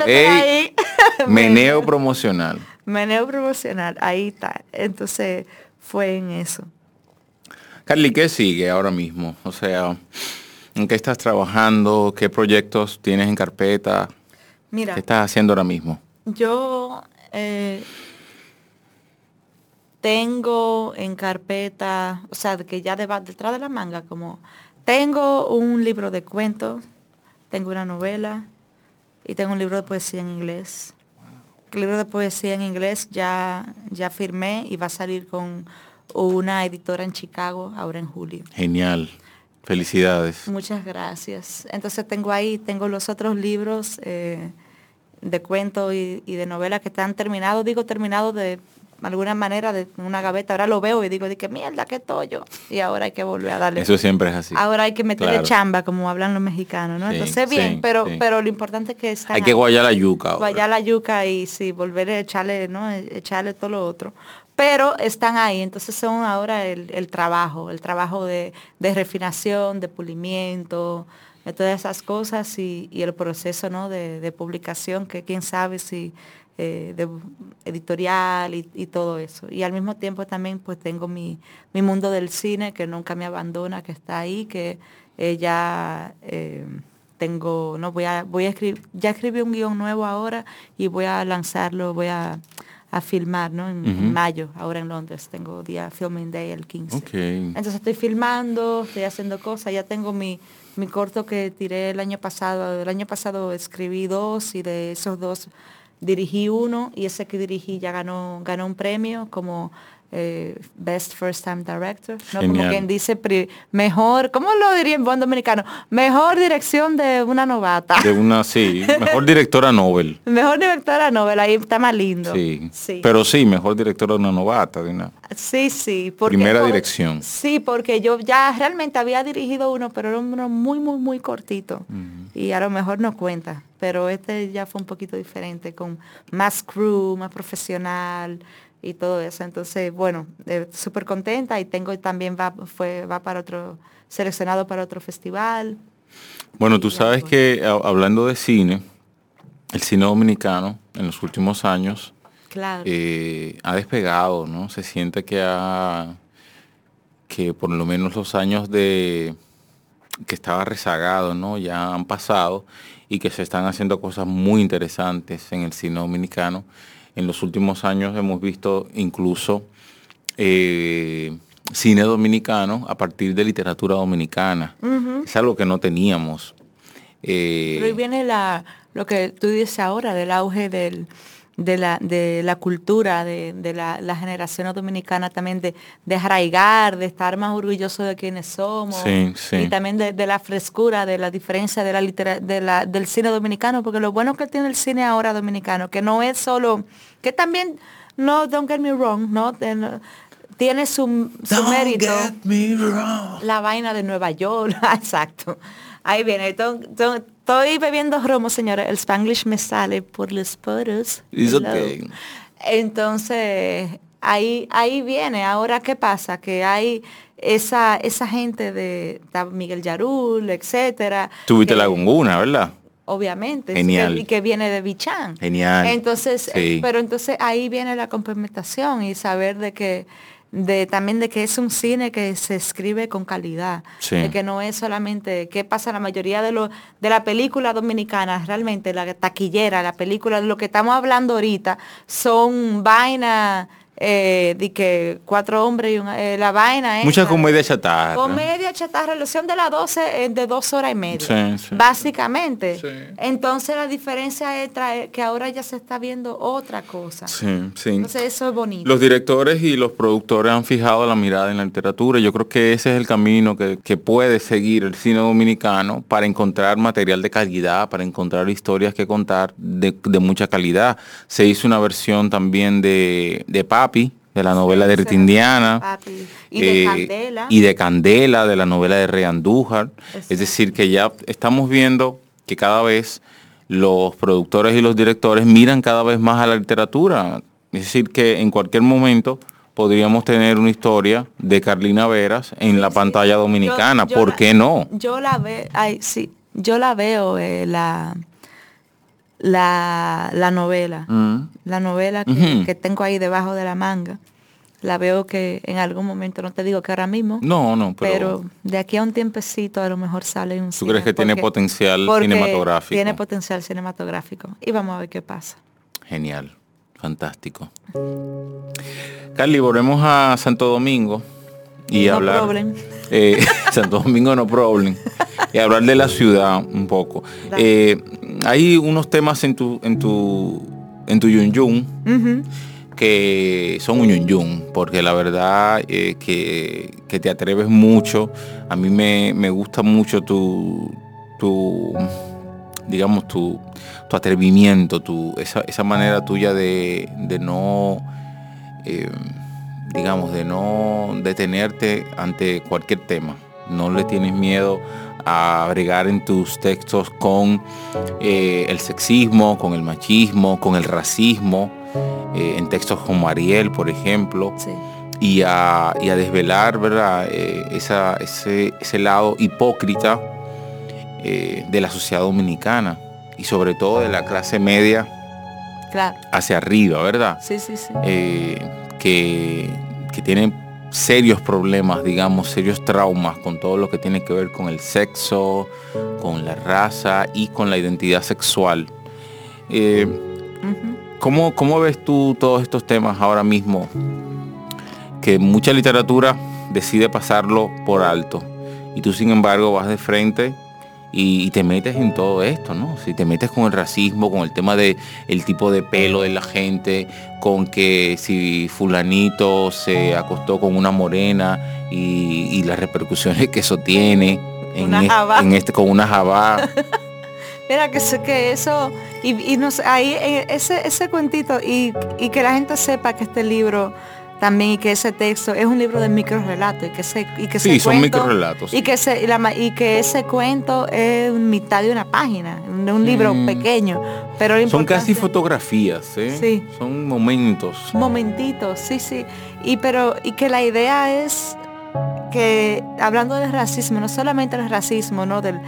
meneo promocional. Meneo promocional, ahí está. Entonces fue en eso. Carly, ¿qué sigue ahora mismo? O sea, ¿en qué estás trabajando? ¿Qué proyectos tienes en carpeta? Mira. ¿Qué estás haciendo ahora mismo? Yo eh, tengo en carpeta, o sea, que ya detrás de la manga, como tengo un libro de cuentos, tengo una novela y tengo un libro de poesía en inglés. El libro de poesía en inglés ya, ya firmé y va a salir con una editora en Chicago ahora en julio. Genial. Felicidades. Muchas gracias. Entonces tengo ahí, tengo los otros libros eh, de cuentos y, y, de novela que están terminados, digo terminados de alguna manera de una gaveta. Ahora lo veo y digo, de que mierda, qué tollo. Y ahora hay que volver a darle. Eso siempre es así. Ahora hay que meterle chamba, como hablan los mexicanos, ¿no? Entonces, bien, pero, pero lo importante es que está. Hay que guayar la yuca. Guayar la yuca y sí, volver a echarle, ¿no? Echarle todo lo otro. Pero están ahí, entonces son ahora el, trabajo, el trabajo de, refinación, de pulimiento, de todas esas cosas y, el proceso ¿no? de, de publicación, que quién sabe si eh, de editorial y, todo eso. Y al mismo tiempo también pues tengo mi, mundo del cine que nunca me abandona, que está ahí, que eh, ya eh, tengo, no voy a, voy a escribir, ya escribí un guion nuevo ahora y voy a lanzarlo, voy a, filmar, ¿no? En, mayo, ahora en Londres, tengo día Filming Day el 15. Entonces estoy filmando, estoy haciendo cosas, ya tengo mi, mi corto que tiré el año pasado, el año pasado escribí dos y de esos dos dirigí uno y ese que dirigí ya ganó, ganó un premio como eh, Best First Time Director, ¿no? Como quien dice, mejor, ¿cómo lo diría en buen dominicano? Mejor dirección de una novata. De una, sí, mejor directora Nobel. mejor directora Nobel, ahí está más lindo. Sí, sí. Pero sí, mejor directora de una novata, de una... Sí, sí. Primera dirección. Sí, porque yo ya realmente había dirigido uno, pero era uno muy, muy, muy cortito. Y a lo mejor no cuenta. Pero este ya fue un poquito diferente, con más crew, más profesional y todo eso. Entonces, bueno, eh, súper contenta y tengo también va, fue, va para otro, seleccionado para otro festival. Bueno, tú sabes que hablando de cine, el cine dominicano en los últimos años eh, ha despegado, ¿no? Se siente que ha, que por lo menos los años de que estaba rezagado, ¿no? Ya han pasado y que se están haciendo cosas muy interesantes en el cine dominicano en los últimos años hemos visto incluso eh, cine dominicano a partir de literatura dominicana. Es algo que no teníamos. Eh, Pero ahí viene la, lo que tú dices ahora del auge del, de la, de la cultura, de, la, la, generación dominicana también, de, de arraigar, de estar más orgulloso de quienes somos, y también de, la frescura, de la diferencia de la, de la del cine dominicano, porque lo bueno que tiene el cine ahora dominicano, que no es solo, que también, no, don't get me wrong, no, tiene su, su mérito. La vaina de Nueva York, exacto. Ahí viene. Estoy bebiendo romo, señora. El spanglish me sale por los poros. Entonces, ahí, ahí viene. Ahora, ¿qué pasa? Que hay esa, esa gente de Miguel Yarul, etcétera. Tuviste la gunguna, ¿verdad? Obviamente. Genial. Y que viene de Bichán. Genial. Entonces, eh, pero entonces ahí viene la complementación y saber de que de también de que es un cine que se escribe con calidad, de que no es solamente qué pasa la mayoría de lo de la película dominicana, realmente la taquillera, la película lo que estamos hablando ahorita son vainas eh, de que cuatro hombres y una, eh, la vaina. Mucha comedia chatarra. Comedia chatarra, relación de las 12 eh, de dos horas y media. básicamente. Entonces la diferencia es que ahora ya se está viendo otra cosa. Sí, sí. Entonces eso es bonito. Los directores y los productores han fijado la mirada en la literatura. Yo creo que ese es el camino que, puede seguir el cine dominicano para encontrar material de calidad, para encontrar historias que contar de, mucha calidad. Se hizo una versión también de, de de la novela de Rita Indiana. Y de eh, Candela. Y de Candela, de la novela de Rey Andújar. Es decir, que ya estamos viendo que cada vez los productores y los directores miran cada vez más a la literatura. Es decir, que en cualquier momento podríamos tener una historia de Carlina Veras en la pantalla dominicana. ¿Por qué no? Yo la veo, sí, yo la veo, eh, la la, la novela, mm. la novela que, tengo ahí debajo de la manga. La veo que en algún momento, no te digo que ahora mismo. No, no, pero, de aquí a un tiempecito a lo mejor sale un ¿Tú crees que tiene potencial cinematográfico? Tiene potencial cinematográfico. Y vamos a ver qué pasa. Genial, fantástico. Carly, volvemos a Santo Domingo y no hablar. Problem. Eh, Santo Domingo no problem. y hablar de la ciudad un poco. Eh, hay unos temas en tu, en tu, en tu yun yun que son un yun yun, porque la verdad es que, te atreves mucho. A mí me, gusta mucho tu, tu digamos, tu, tu atrevimiento, tu, esa, manera tuya de, no, eh, digamos, de no detenerte ante cualquier tema. No le tienes miedo a bregar en tus textos con eh, el sexismo, con el machismo, con el racismo, eh, en textos como Ariel, por ejemplo, y, a, desvelar ¿verdad? Eh, ese, lado hipócrita de la sociedad dominicana y sobre todo de la clase media hacia arriba, ¿verdad? Sí, sí, sí. que, que tienen serios problemas, digamos, serios traumas con todo lo que tiene que ver con el sexo, con la raza y con la identidad sexual. Eh, ¿cómo, ves tú todos estos temas ahora mismo? Que mucha literatura decide pasarlo por alto y tú sin embargo vas de frente y, te metes en todo esto, ¿no? Si te metes con el racismo, con el tema de el tipo de pelo de la gente, con que si fulanito se acostó con una morena y, las repercusiones que eso tiene en, este, con una jabá. Mira que, que eso, y, nos, ahí eh, ese, ese cuentito, y, y que la gente sepa que este libro también y que ese texto es un libro de microrelatos y que ese y que sí, son microrelatos y que ese y, que ese cuento es mitad de una página de un libro mm. pequeño pero son casi fotografías ¿eh? sí son momentos momentitos sí sí y pero y que la idea es que hablando del racismo no solamente el racismo no del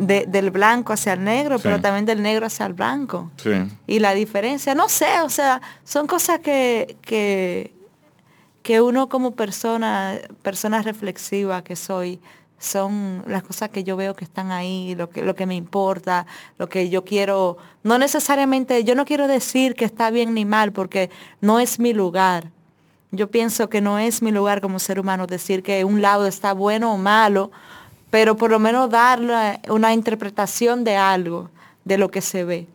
del blanco hacia el negro, pero también del negro hacia el blanco. Sí. Y la diferencia, no sé, o sea, son cosas que, que, que uno como persona, persona reflexiva que soy, son las cosas que yo veo que están ahí, lo que, lo que me importa, lo que yo quiero, no necesariamente, yo no quiero decir que está bien ni mal, porque no es mi lugar. Yo pienso que no es mi lugar como ser humano decir que un lado está bueno o malo, pero por lo menos darle una interpretación de algo, de lo que se ve.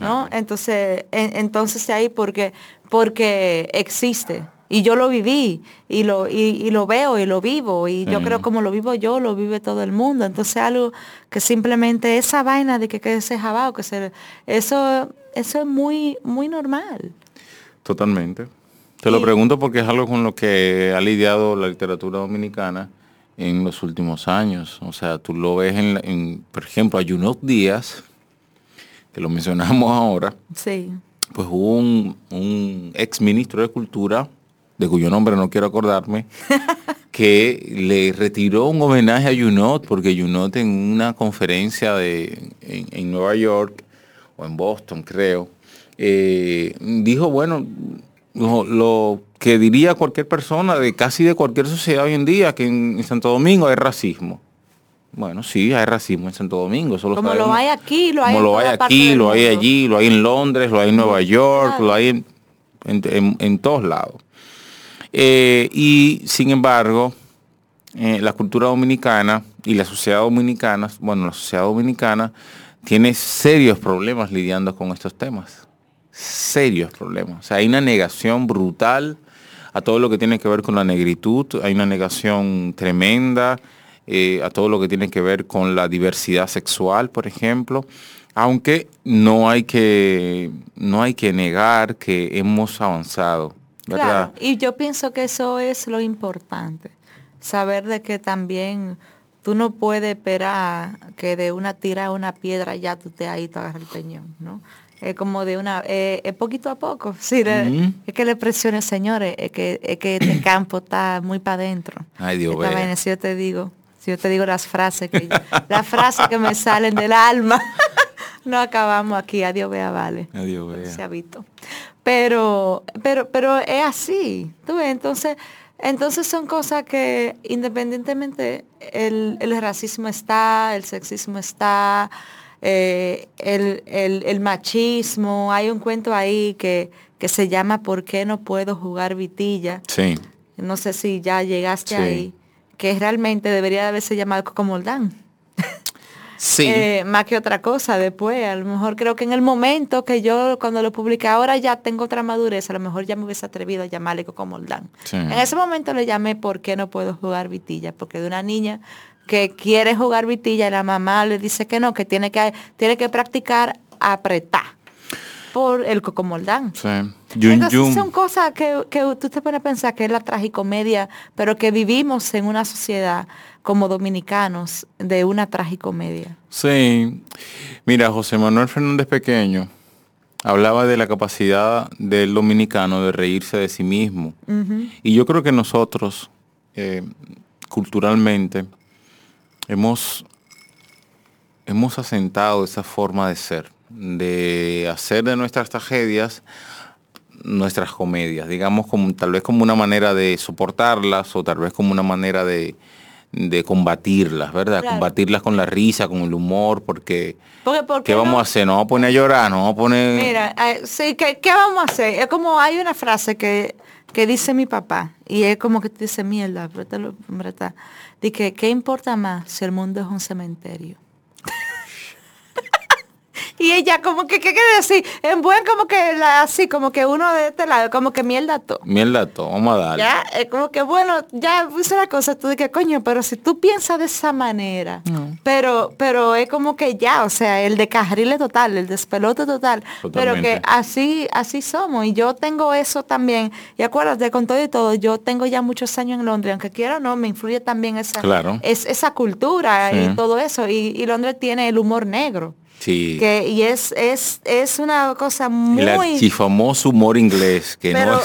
¿no? Entonces, entonces ahí porque, porque existe y yo lo viví y lo, y, lo veo y lo vivo y yo creo como lo vivo yo, lo vive todo el mundo. Entonces algo que simplemente esa vaina de que, que ese jabao, que se, eso, eso es muy, muy normal. Totalmente. Te lo pregunto porque es algo con lo que ha lidiado la literatura dominicana en los últimos años. O sea, tú lo ves en, por ejemplo, hay unos días, que lo mencionamos ahora, sí. pues hubo un, un ex ministro de Cultura de cuyo nombre no quiero acordarme, que le retiró un homenaje a Junot, porque Junot en una conferencia de, en, Nueva York, o en Boston creo, eh, dijo, bueno, lo, que diría cualquier persona de casi de cualquier sociedad hoy en día, que en, Santo Domingo hay racismo. Bueno, sí, hay racismo en Santo Domingo. Eso como lo hay aquí, lo hay Como lo hay aquí, lo hay allí, lo hay en Londres, lo hay en Nueva York, lo hay en en, todos lados. Eh, y sin embargo, eh, la cultura dominicana y la sociedad dominicana, bueno, la sociedad dominicana tiene serios problemas lidiando con estos temas. Serios problemas. O sea, hay una negación brutal a todo lo que tiene que ver con la negritud, hay una negación tremenda eh, a todo lo que tiene que ver con la diversidad sexual, por ejemplo, aunque no hay que, no hay que negar que hemos avanzado. Claro, y yo pienso que eso es lo importante, saber de que también tú no puedes esperar que de una tira a una piedra ya tú te ahí te agarras el peñón, ¿no? Es como de una, eh, es poquito a poco, sí, es que le presione, señores, es que, es que este campo está muy para adentro. Ay, Dios mío. Si yo te digo, si yo te digo las frases que, las frases que me salen del alma, no acabamos aquí, adiós vea, vale. Adiós vea. Se habito. Pero, pero, pero es así, tú ves, entonces entonces son cosas que independientemente el, racismo está, el sexismo está, eh, el, machismo, hay un cuento ahí que, se llama ¿Por qué no puedo jugar vitilla? Sí. No sé si ya llegaste ahí, que realmente debería haberse llamado Cocomoldán. Sí. Eh, más que otra cosa después. A lo mejor creo que en el momento que yo cuando lo publiqué, ahora ya tengo otra madurez, a lo mejor ya me hubiese atrevido a llamarle Coco Moldán. En ese momento le llamé ¿Por qué no puedo jugar vitilla? Porque de una niña que quiere jugar vitilla y la mamá le dice que no, que tiene que, tiene que practicar apretar por el cocomoldán. Sí. Entonces son cosas que, que, tú te pones a pensar que es la tragicomedia, pero que vivimos en una sociedad como dominicanos de una tragicomedia. Sí. Mira, José Manuel Fernández Pequeño hablaba de la capacidad del dominicano de reírse de sí mismo. Y yo creo que nosotros, eh, culturalmente, hemos, hemos asentado esa forma de ser de hacer de nuestras tragedias nuestras comedias, digamos como tal vez como una manera de soportarlas o tal vez como una manera de, combatirlas, ¿verdad? Combatirlas con la risa, con el humor, porque, ¿qué vamos a hacer? ¿No vamos a poner a llorar? ¿No vamos a poner...? Mira, eh, sí, ¿qué, vamos a hacer? Es como hay una frase que, que dice mi papá y es como que dice mierda, ¿verdad? Dice, ¿qué importa más si el mundo es un cementerio? Y ella como que, ¿qué quiere decir? En buen como que así, como que uno de este lado, como que mierda todo. Mierda todo, vamos a darle. Ya, es como que bueno, ya hice la cosa, tú dices, coño, pero si tú piensas de esa manera, pero, pero es como que ya, o sea, el de carrile total, el despelote total, pero que así, así somos. Y yo tengo eso también. Y acuérdate, con todo y todo, yo tengo ya muchos años en Londres, aunque quiera o no, me influye también esa, es, esa cultura y todo eso. y Londres tiene el humor negro. Que, y es, es, es una cosa muy... El famoso humor inglés, que no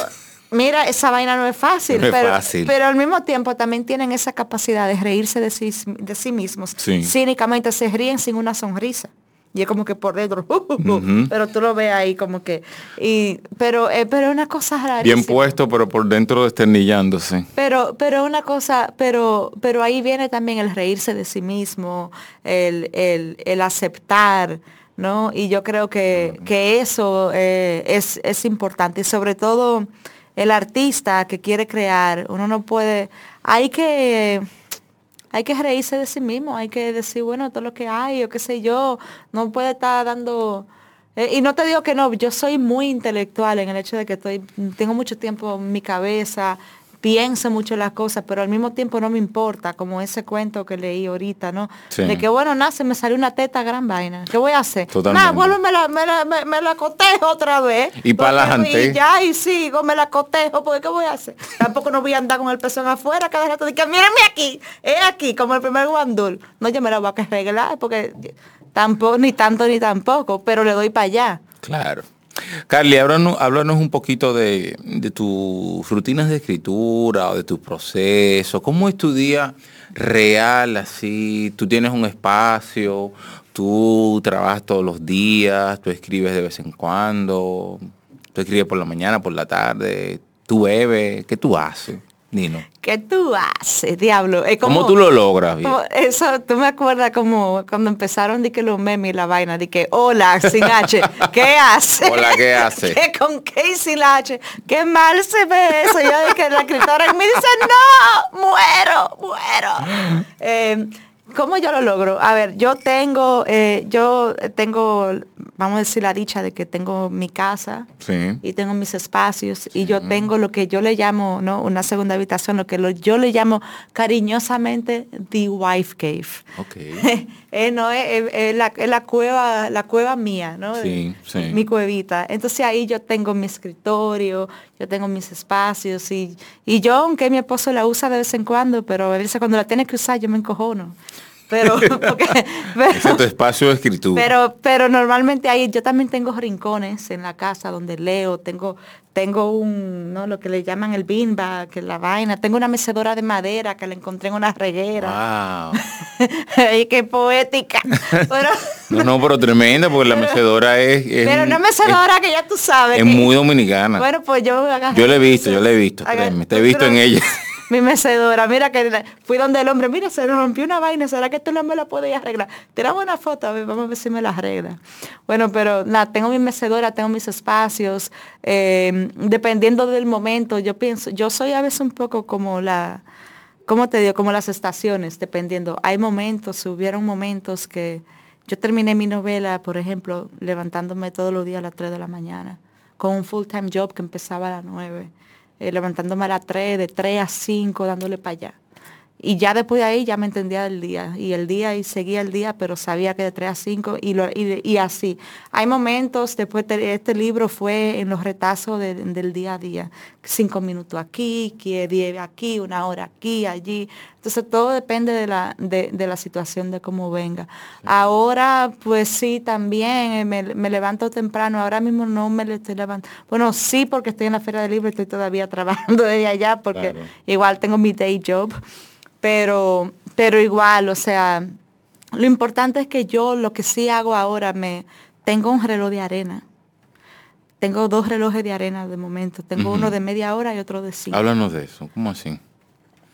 Mira, esa vaina no es fácil, pero, pero al mismo tiempo también tienen esa capacidad de reírse de sí, de sí mismos. Cínicamente se ríen sin una sonrisa y es como que por dentro, pero tú lo ves ahí como que, y, pero, eh, pero una cosa rara. Bien puesto, pero por dentro desternillándose. Pero, pero una cosa, pero, pero ahí viene también el reírse de sí mismo, el, el, aceptar, ¿no? Y yo creo que, que eso eh, es, es importante, y sobre todo el artista que quiere crear, uno no puede, hay que hay que reírse de sí mismo, hay que decir, bueno, todo lo que hay, o qué sé yo, no puede estar dando... Eh, y no te digo que no, yo soy muy intelectual en el hecho de que estoy, tengo mucho tiempo en mi cabeza, pienso mucho las cosas, pero al mismo tiempo no me importa, como ese cuento que leí ahorita, ¿no? De que bueno, nace, me salió una teta gran vaina. ¿Qué voy a hacer? Nada, vuelvo me la, me, la, me, la cotejo otra vez. Y para adelante. Y ya, y sigo, me la cotejo, porque ¿qué voy a hacer? Tampoco no voy a andar con el pezón afuera cada rato de que mírenme aquí, es aquí, como el primer guandul. No, yo me la voy a arreglar, porque tampoco, ni tanto ni tampoco, pero le doy para allá. Claro. Carly, háblanos, un poquito de, tus rutinas de escritura o de tu proceso. ¿Cómo es tu día real así? ¿Tú tienes un espacio? ¿Tú trabajas todos los días? ¿Tú escribes de vez en cuando? ¿Tú escribes por la mañana, por la tarde? ¿Tú bebes? ¿Qué tú haces? Nino. ¿Qué tú haces, diablo? Es como- ¿Cómo tú lo logras? como- eso, tú me acuerdas como cuando empezaron de que los memes y la vaina, de que hola sin H, ¿qué hace? Hola, ¿qué hace? ¿Qué con qué y sin la H? Qué mal se ve eso. Yo de que la escritora en mí dice, no, muero, muero. Eh, ¿Cómo yo lo logro? A ver, yo tengo, eh, yo tengo, vamos a decir la dicha de que tengo mi casa, Sí. y tengo mis espacios y yo tengo lo que yo le llamo, ¿no? Una segunda habitación, lo que lo- yo le llamo cariñosamente the wife cave. Eh, no, es, es- es la, es la cueva, la cueva mía, ¿no? Sí, sí. Mi cuevita. Entonces ahí yo tengo mi escritorio, yo tengo mis espacios y, y yo, aunque mi esposo la usa de vez en cuando, pero a veces cuando la tiene que usar yo me encojono. Pero, porque- pero- Ese es tu espacio de escritura. pero, pero normalmente ahí yo también tengo rincones en la casa donde leo, tengo, tengo un, ¿no? Lo que le llaman el bimba, que es la vaina, tengo una mecedora de madera que la encontré en una reguera. Wow. Ay, qué poética. Pero, No, no, pero tremenda, porque la mecedora es, es, pero una es- mecedora que ya tú sabes. es que- muy dominicana. Bueno, pues yo Yo la he visto, yo la he visto, créeme, te he visto en ella. Mi mecedora, mira que fui donde el hombre, mira, se rompió una vaina, ¿será que tú no me la puedes arreglar? Tiramos una foto, a ver, vamos a ver si me la arregla. Bueno, pero nada, tengo mi mecedora, tengo mis espacios, eh, dependiendo del momento, yo pienso, yo soy a veces un poco como la, ¿cómo te digo? Como las estaciones, dependiendo. Hay momentos, hubieron momentos que yo terminé mi novela, por ejemplo, levantándome todos los días a las 3 de la mañana, con un full-time job que empezaba a las 9 eh, levantándome a las 3, de 3 a 5, dándole para allá. Y ya después de ahí ya me entendía del día. Y el día y seguía el día, pero sabía que de 3 a 5 y, lo- y, así. Hay momentos, después de este libro fue en los retazos de- del día a día. Cinco minutos aquí, que 10 aquí, una hora aquí, allí. Entonces todo depende de la, de, de la situación, de cómo venga. Ahora, pues sí, también eh, me, me levanto temprano. Ahora mismo no me le estoy levantando. Bueno, sí, porque estoy en la Feria del Libro estoy todavía trabajando desde allá, porque Claro. igual tengo mi day job. Pero, pero igual, o sea, lo importante es que yo lo que sí hago ahora, me tengo un reloj de arena. Tengo dos relojes de arena de momento. Tengo uno de media hora y otro de cinco. Háblanos de eso, ¿cómo así?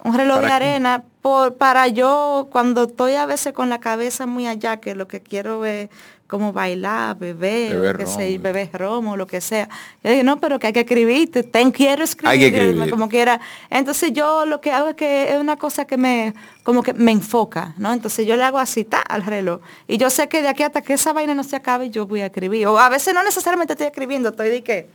Un reloj de arena por, para yo, cuando estoy a veces con la cabeza muy allá, que lo que quiero es como bailar, beber, Beber que sea, romo. beber romo, lo que sea. Yo digo, no, pero que hay que escribir, te, quiero escribir, Hay que escribir. como quiera. Entonces yo lo que hago es que es una cosa que me, como que me enfoca, ¿no? Entonces yo le hago así, ta, al reloj. Y yo sé que de aquí hasta que esa vaina no se acabe, yo voy a escribir. O a veces no necesariamente estoy escribiendo, estoy de qué.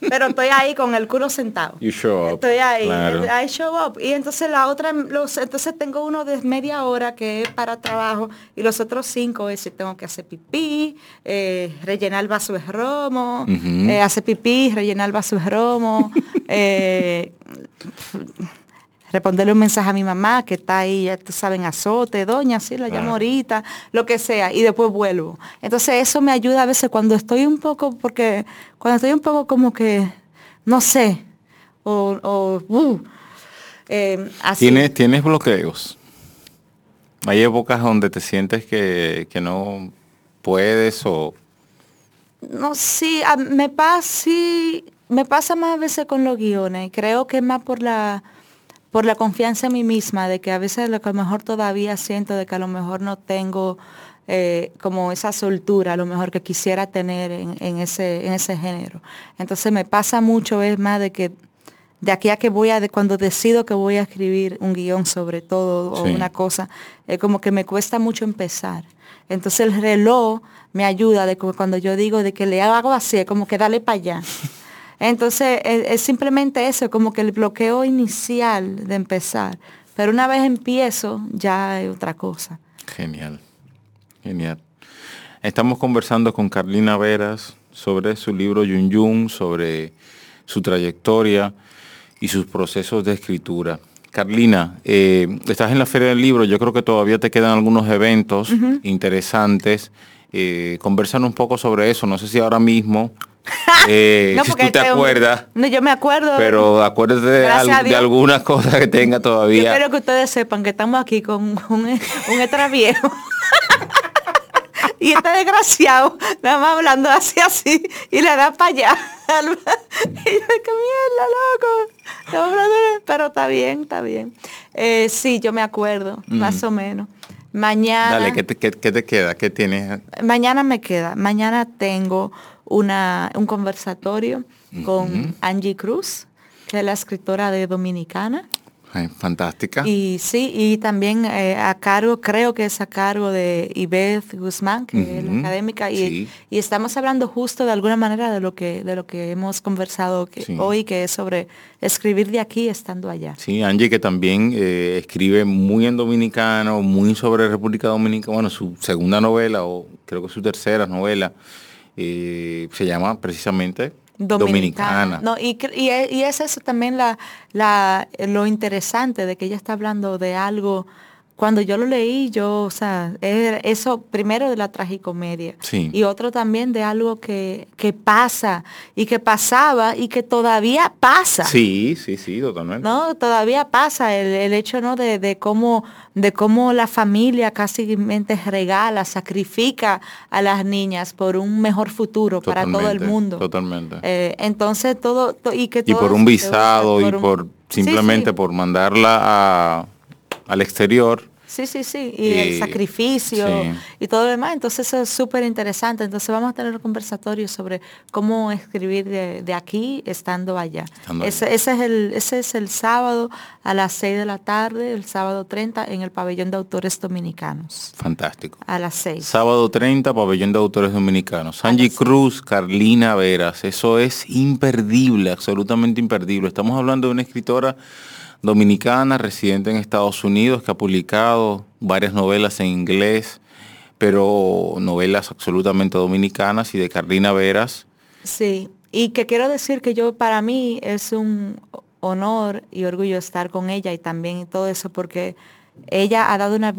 Pero estoy ahí con el culo sentado. You show up, Estoy ahí, claro. I show up. Y entonces la otra, los, entonces tengo uno de media hora que es para trabajo y los otros cinco es si tengo que hacer pipí, eh, rellenar el vaso de romo, eh, hacer pipí, rellenar el vaso de romo, eh, responderle un mensaje a mi mamá que está ahí, ya tú saben, azote, doña, sí, la llamo ahorita, lo que sea, y después vuelvo. Entonces eso me ayuda a veces cuando estoy un poco, porque cuando estoy un poco como que, no sé, o, o, uh, eh, así. ¿Tienes, ¿Tienes bloqueos? Hay épocas donde te sientes que, que no puedes o... No, sí, a- me pasa, sí, me pasa más a veces con los guiones. Creo que es más por la, por la confianza en mí misma, de que a veces lo que a lo mejor todavía siento de que a lo mejor no tengo eh, como esa soltura, a lo mejor que quisiera tener en, en ese, en ese género. Entonces me pasa mucho, es más de que de aquí a que voy a, de cuando decido que voy a escribir un guion sobre todo o una cosa, es como que me cuesta mucho empezar. Entonces el reloj me ayuda de que cuando yo digo de que le hago así, es como que dale para allá. Entonces es, es simplemente eso, como que el bloqueo inicial de empezar. Pero una vez empiezo, ya es otra cosa. Genial, genial. Estamos conversando con Carlina Veras sobre su libro Yun Yun, sobre su trayectoria y sus procesos de escritura. Carlina, eh, estás en la Feria del Libro, yo creo que todavía te quedan algunos eventos interesantes. Eh, conversan un poco sobre eso, no sé si ahora mismo, eh, No, si tú te este acuerdas, No, yo me acuerdo. pero acuérdate de, al- de algunas cosas que tenga Yo todavía. espero que ustedes sepan que estamos aquí con un, un extra viejo. y está desgraciado, nada más hablando así, así, y le da para allá. y yo, qué mierda, loco. Pero está bien, está bien. Eh, sí, yo me acuerdo, más o menos. Mañana. Dale, ¿qué te, queda? ¿Qué tienes? Mañana me queda. Mañana tengo una, un conversatorio con Angie Cruz, que es la escritora de Dominicana. Fantástica. Y sí, y también eh, a cargo, creo que es a cargo de Ibeth Guzmán, que es la académica, y, y, estamos hablando justo de alguna manera de lo que, de lo que hemos conversado hoy, que es sobre escribir de aquí estando allá. Sí, Angie que también eh, escribe muy en dominicano, muy sobre República Dominicana, bueno, su segunda novela, o creo que su tercera novela, eh, se llama precisamente dominicana. No, y, y, y, es eso también la, la, lo interesante de que ella está hablando de algo cuando yo lo leí, yo, o sea, eso primero de la tragicomedia y otro también de algo que, pasa y que pasaba y que todavía pasa. Sí, sí, sí, totalmente. No, todavía pasa el, hecho, ¿no? De, cómo, de cómo la familia casi regala, sacrifica a las niñas por un mejor futuro para todo el mundo. Totalmente. Eh, entonces todo, y que y por un visado y por simplemente por mandarla a al exterior. Sí, sí, sí, y, el sacrificio y todo lo demás. Entonces eso es súper interesante. Entonces vamos a tener un conversatorio sobre cómo escribir de, aquí estando allá. ese, es el, ese es el sábado a las 6 de la tarde, el sábado 30, en el pabellón de autores dominicanos. Fantástico. A las 6. Sábado 30, pabellón de autores dominicanos. Angie Cruz, Carlina Veras, eso es imperdible, absolutamente imperdible. Estamos hablando de una escritora dominicana, residente en Estados Unidos, que ha publicado varias novelas en inglés, pero novelas absolutamente dominicanas y de Carlina Veras. Sí, y que quiero decir que yo para mí es un honor y orgullo estar con ella y también todo eso porque ella ha dado una,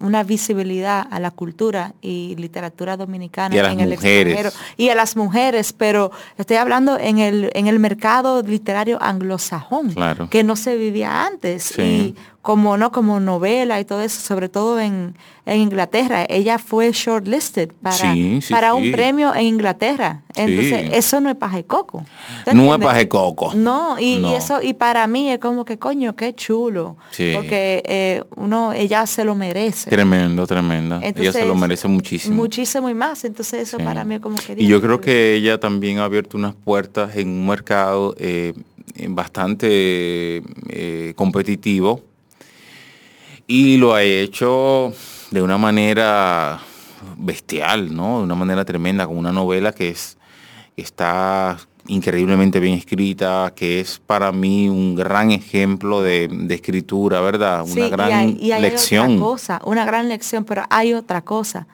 una visibilidad a la cultura y literatura dominicana en el extranjero. Y a las mujeres, pero estoy hablando en el, en el mercado literario anglosajón, que no se vivía antes. Y como no como novela y todo eso, sobre todo en, Inglaterra. Ella fue shortlisted para, para un premio en Inglaterra. Entonces, eso no es paje coco. No es paje coco. No, y, eso, y para mí es como que coño, qué chulo. Porque eh, uno, ella se lo merece. Tremendo, tremendo. ella se lo merece muchísimo. Muchísimo y más. Entonces eso para mí es como que... Y yo creo que ella también ha abierto unas puertas en un mercado eh, bastante eh, competitivo y lo ha hecho de una manera bestial, ¿no? De una manera tremenda, con una novela que es está increíblemente bien escrita, que es para mí un gran ejemplo de, escritura, ¿verdad? Una gran y hay, lección. Otra cosa, una gran lección, pero hay otra cosa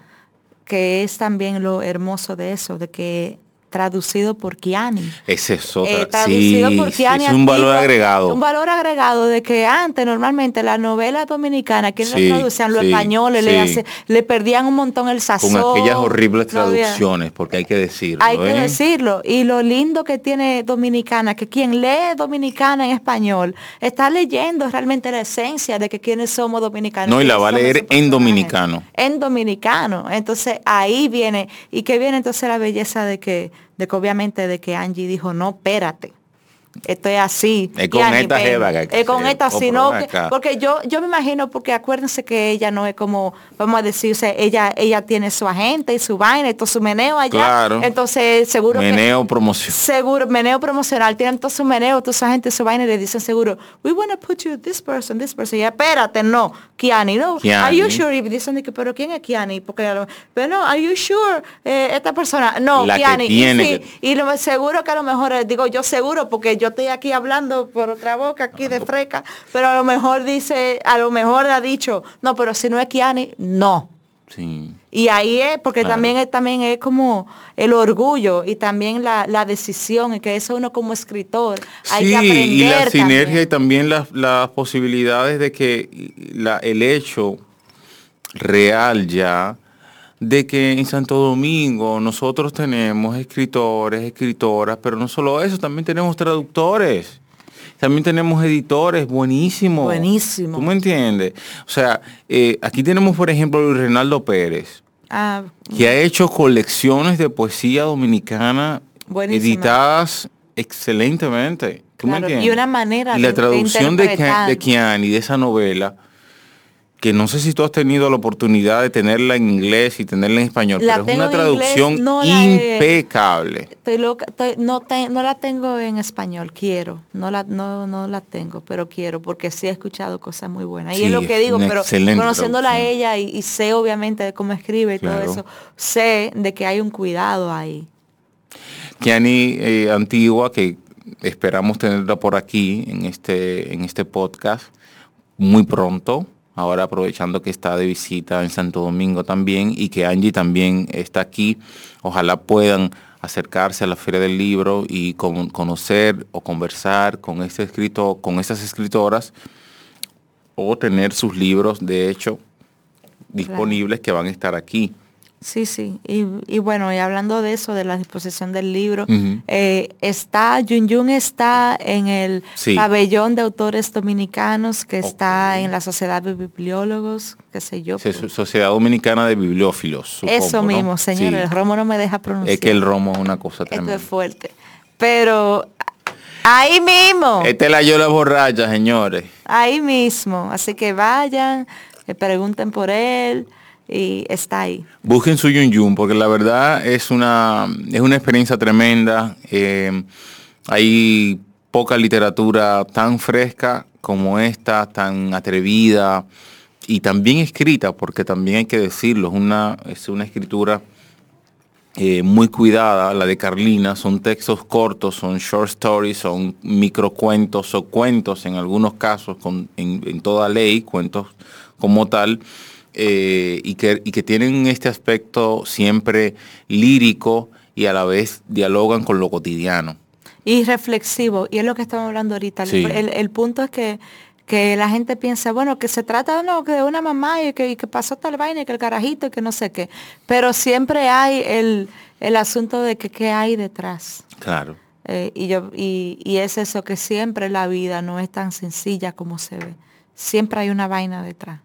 que es también lo hermoso de eso, de que traducido por Kiani. Ese es eh, traducido por Kiani. es un valor agregado. Un valor agregado de que antes normalmente la novela dominicana, que no traducían los españoles, le, le perdían un montón el sazón. Con aquellas horribles traducciones, porque hay que decirlo. Hay que ¿eh? decirlo. Y lo lindo que tiene Dominicana, que quien lee Dominicana en español, está leyendo realmente la esencia de que quienes somos dominicanos. No, y la va a leer en dominicano. En dominicano. Entonces ahí viene, y que viene entonces la belleza de que de que obviamente de que Angie dijo, no, espérate, estoy así. Es con esta jeva Es con esta, sino porque yo, yo me imagino, porque acuérdense que ella no es como, vamos a decirse, ella, ella tiene su agente y su vaina todo su meneo allá. Claro. Entonces, seguro meneo promocional. Seguro, meneo promocional. Tienen todo su meneo, toda su agente, su vaina y le dicen seguro, we want to put you this person, this person. Y espérate, no, Kiani, no. Are you sure? Y dicen que, pero ¿quién es Kiani? Porque, pero no, are you sure? Eh, esta persona, no, Kiani. y, y lo seguro que a lo mejor, eh, digo yo seguro, porque yo estoy aquí hablando por otra boca, aquí de freca, pero a lo mejor dice, a lo mejor ha dicho, no, pero si no es Kiani, no. Sí. Y ahí es, porque también es, también es como el orgullo y también la, decisión, y que eso uno como escritor hay que aprender. Y la sinergia y también las, las posibilidades de que la, el hecho real ya de que en Santo Domingo nosotros tenemos escritores, escritoras, pero no solo eso, también tenemos traductores. También tenemos editores buenísimos. Buenísimo. ¿Tú me entiendes? O sea, eh, aquí tenemos, por ejemplo, Luis Reinaldo Pérez, Ah, que ha hecho colecciones de poesía dominicana editadas excelentemente. ¿Tú me claro, y entiendes? una manera Y la de- traducción de, de Keani, de esa novela, que no sé si tú has tenido la oportunidad de tenerla en inglés y tenerla en español, La pero es una inglés, traducción la impecable. Estoy loca, estoy- no, te- no la tengo en español, quiero, no la, no, no la tengo, pero quiero, porque sí he escuchado cosas muy buenas. y es lo que digo, pero conociéndola a ella y, y sé obviamente de cómo escribe y Claro. todo eso, sé de que hay un cuidado ahí. Kiani eh, Antigua, que esperamos tenerla por aquí en este, en este podcast muy pronto. Ahora aprovechando que está de visita en Santo Domingo también y que Angie también está aquí. Ojalá puedan acercarse a la Feria del Libro y con- conocer o conversar con este escrito, con estas escritoras o tener sus libros de hecho disponibles que van a estar aquí. Sí, sí. Y, y bueno, y hablando de eso, de la disposición del libro, eh, está, Yun Yun está en el Sí. pabellón de autores dominicanos que está en la Sociedad de Bibliólogos, qué sé yo. So- Sociedad Dominicana de Bibliófilos. supongo, Eso ¿no? mismo, señor. Sí. El romo no me deja pronunciar. Es que el romo es una cosa Esto tremenda. es fuerte. Pero ahí mismo, Esta es la yola borracha, señores. ahí mismo. Así que vayan, pregunten por él y está ahí. Busquen su Yun Yun, porque la verdad es una, es una experiencia tremenda. Eh, hay poca literatura tan fresca como esta, tan atrevida y también escrita, porque también hay que decirlo, es una, es una escritura eh, muy cuidada, la de Carlina, son textos cortos, son short stories, son microcuentos o cuentos en algunos casos, con, en, en toda ley, cuentos como tal, eh, y, que, y que tienen este aspecto siempre lírico y a la vez dialogan con lo cotidiano. Y reflexivo, y es lo que estamos hablando ahorita. Sí. El, el punto es que, que la gente piensa, bueno, que se trata no, que de una mamá y que, y que pasó tal vaina y que el carajito y que no sé qué. Pero siempre hay el, el asunto de que qué hay detrás. Claro. Eh, y, yo, y, y es eso que siempre la vida no es tan sencilla como se ve. Siempre hay una vaina detrás.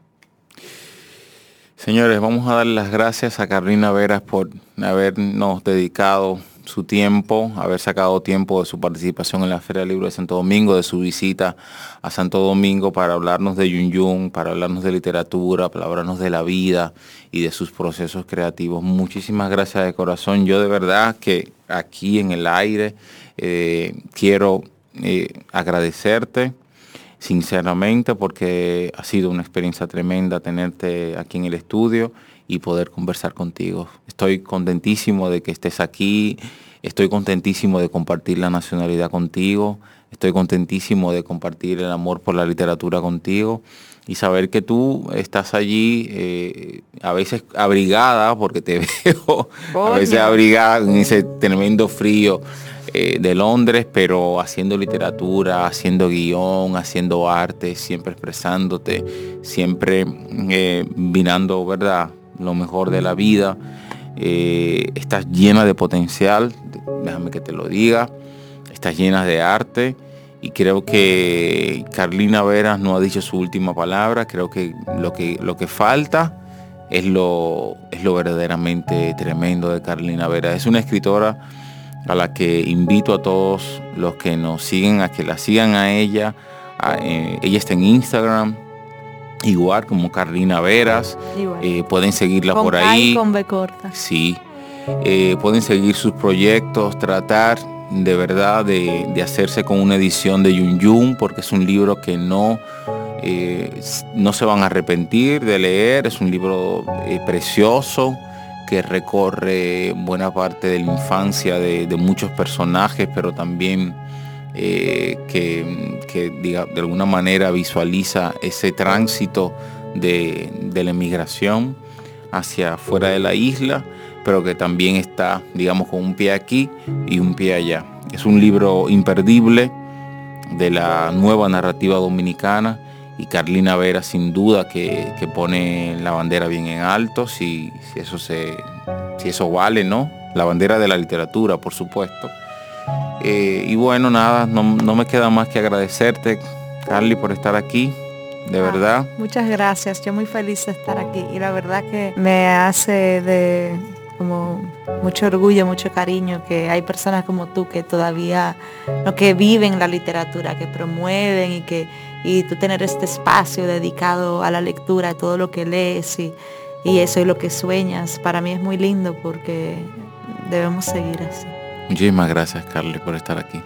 Señores, vamos a dar las gracias a Carolina Veras por habernos dedicado su tiempo, haber sacado tiempo de su participación en la Feria del Libro de Santo Domingo, de su visita a Santo Domingo para hablarnos de Yun Yun, para hablarnos de literatura, para hablarnos de la vida y de sus procesos creativos. Muchísimas gracias de corazón. Yo de verdad que aquí en el aire eh, quiero eh, agradecerte sinceramente porque ha sido una experiencia tremenda tenerte aquí en el estudio y poder conversar contigo. Estoy contentísimo de que estés aquí, estoy contentísimo de compartir la nacionalidad contigo, estoy contentísimo de compartir el amor por la literatura contigo y saber que tú estás allí eh, a veces abrigada, porque te veo a veces abrigada en ese tremendo frío eh, de Londres, pero haciendo literatura, haciendo guion, haciendo arte, siempre expresándote, siempre eh, vinando, ¿verdad? Lo mejor de la vida. Eh, estás llena de potencial, déjame que te lo diga, estás llena de arte y creo que Carlina Veras no ha dicho su última palabra, creo que lo que, lo que falta es lo, es lo verdaderamente tremendo de Carlina Veras. Es una escritora a la que invito a todos los que nos siguen a que la sigan a ella. A, eh, ella está en Instagram, igual como Carlina Veras. Eh, pueden seguirla con por ahí. con B corta. Sí. Eh, pueden seguir sus proyectos, tratar de verdad de, de hacerse con una edición de Yun Yun, porque es un libro que no, no se van a arrepentir de leer. Es un libro precioso que recorre buena parte de la infancia de, muchos personajes, pero también eh, que, que, diga, de alguna manera visualiza ese tránsito de, de la emigración hacia fuera de la isla, pero que también está, digamos, con un pie aquí y un pie allá. Es un libro imperdible de la nueva narrativa dominicana y Carlina Vera sin duda que, que pone la bandera bien en alto, si, si eso se, si eso vale, ¿no? La bandera de la literatura, por supuesto. Eh, y bueno, nada, no, no me queda más que agradecerte, Carly, por estar aquí. de verdad. Muchas gracias, yo muy feliz de estar aquí y la verdad que me hace de como mucho orgullo, mucho cariño que hay personas como tú que todavía que viven la literatura, que promueven y que y tú tener este espacio dedicado a la lectura, a todo lo que lees y, y eso es lo que sueñas, para mí es muy lindo porque debemos seguir así. Muchísimas gracias, Carly, por estar aquí.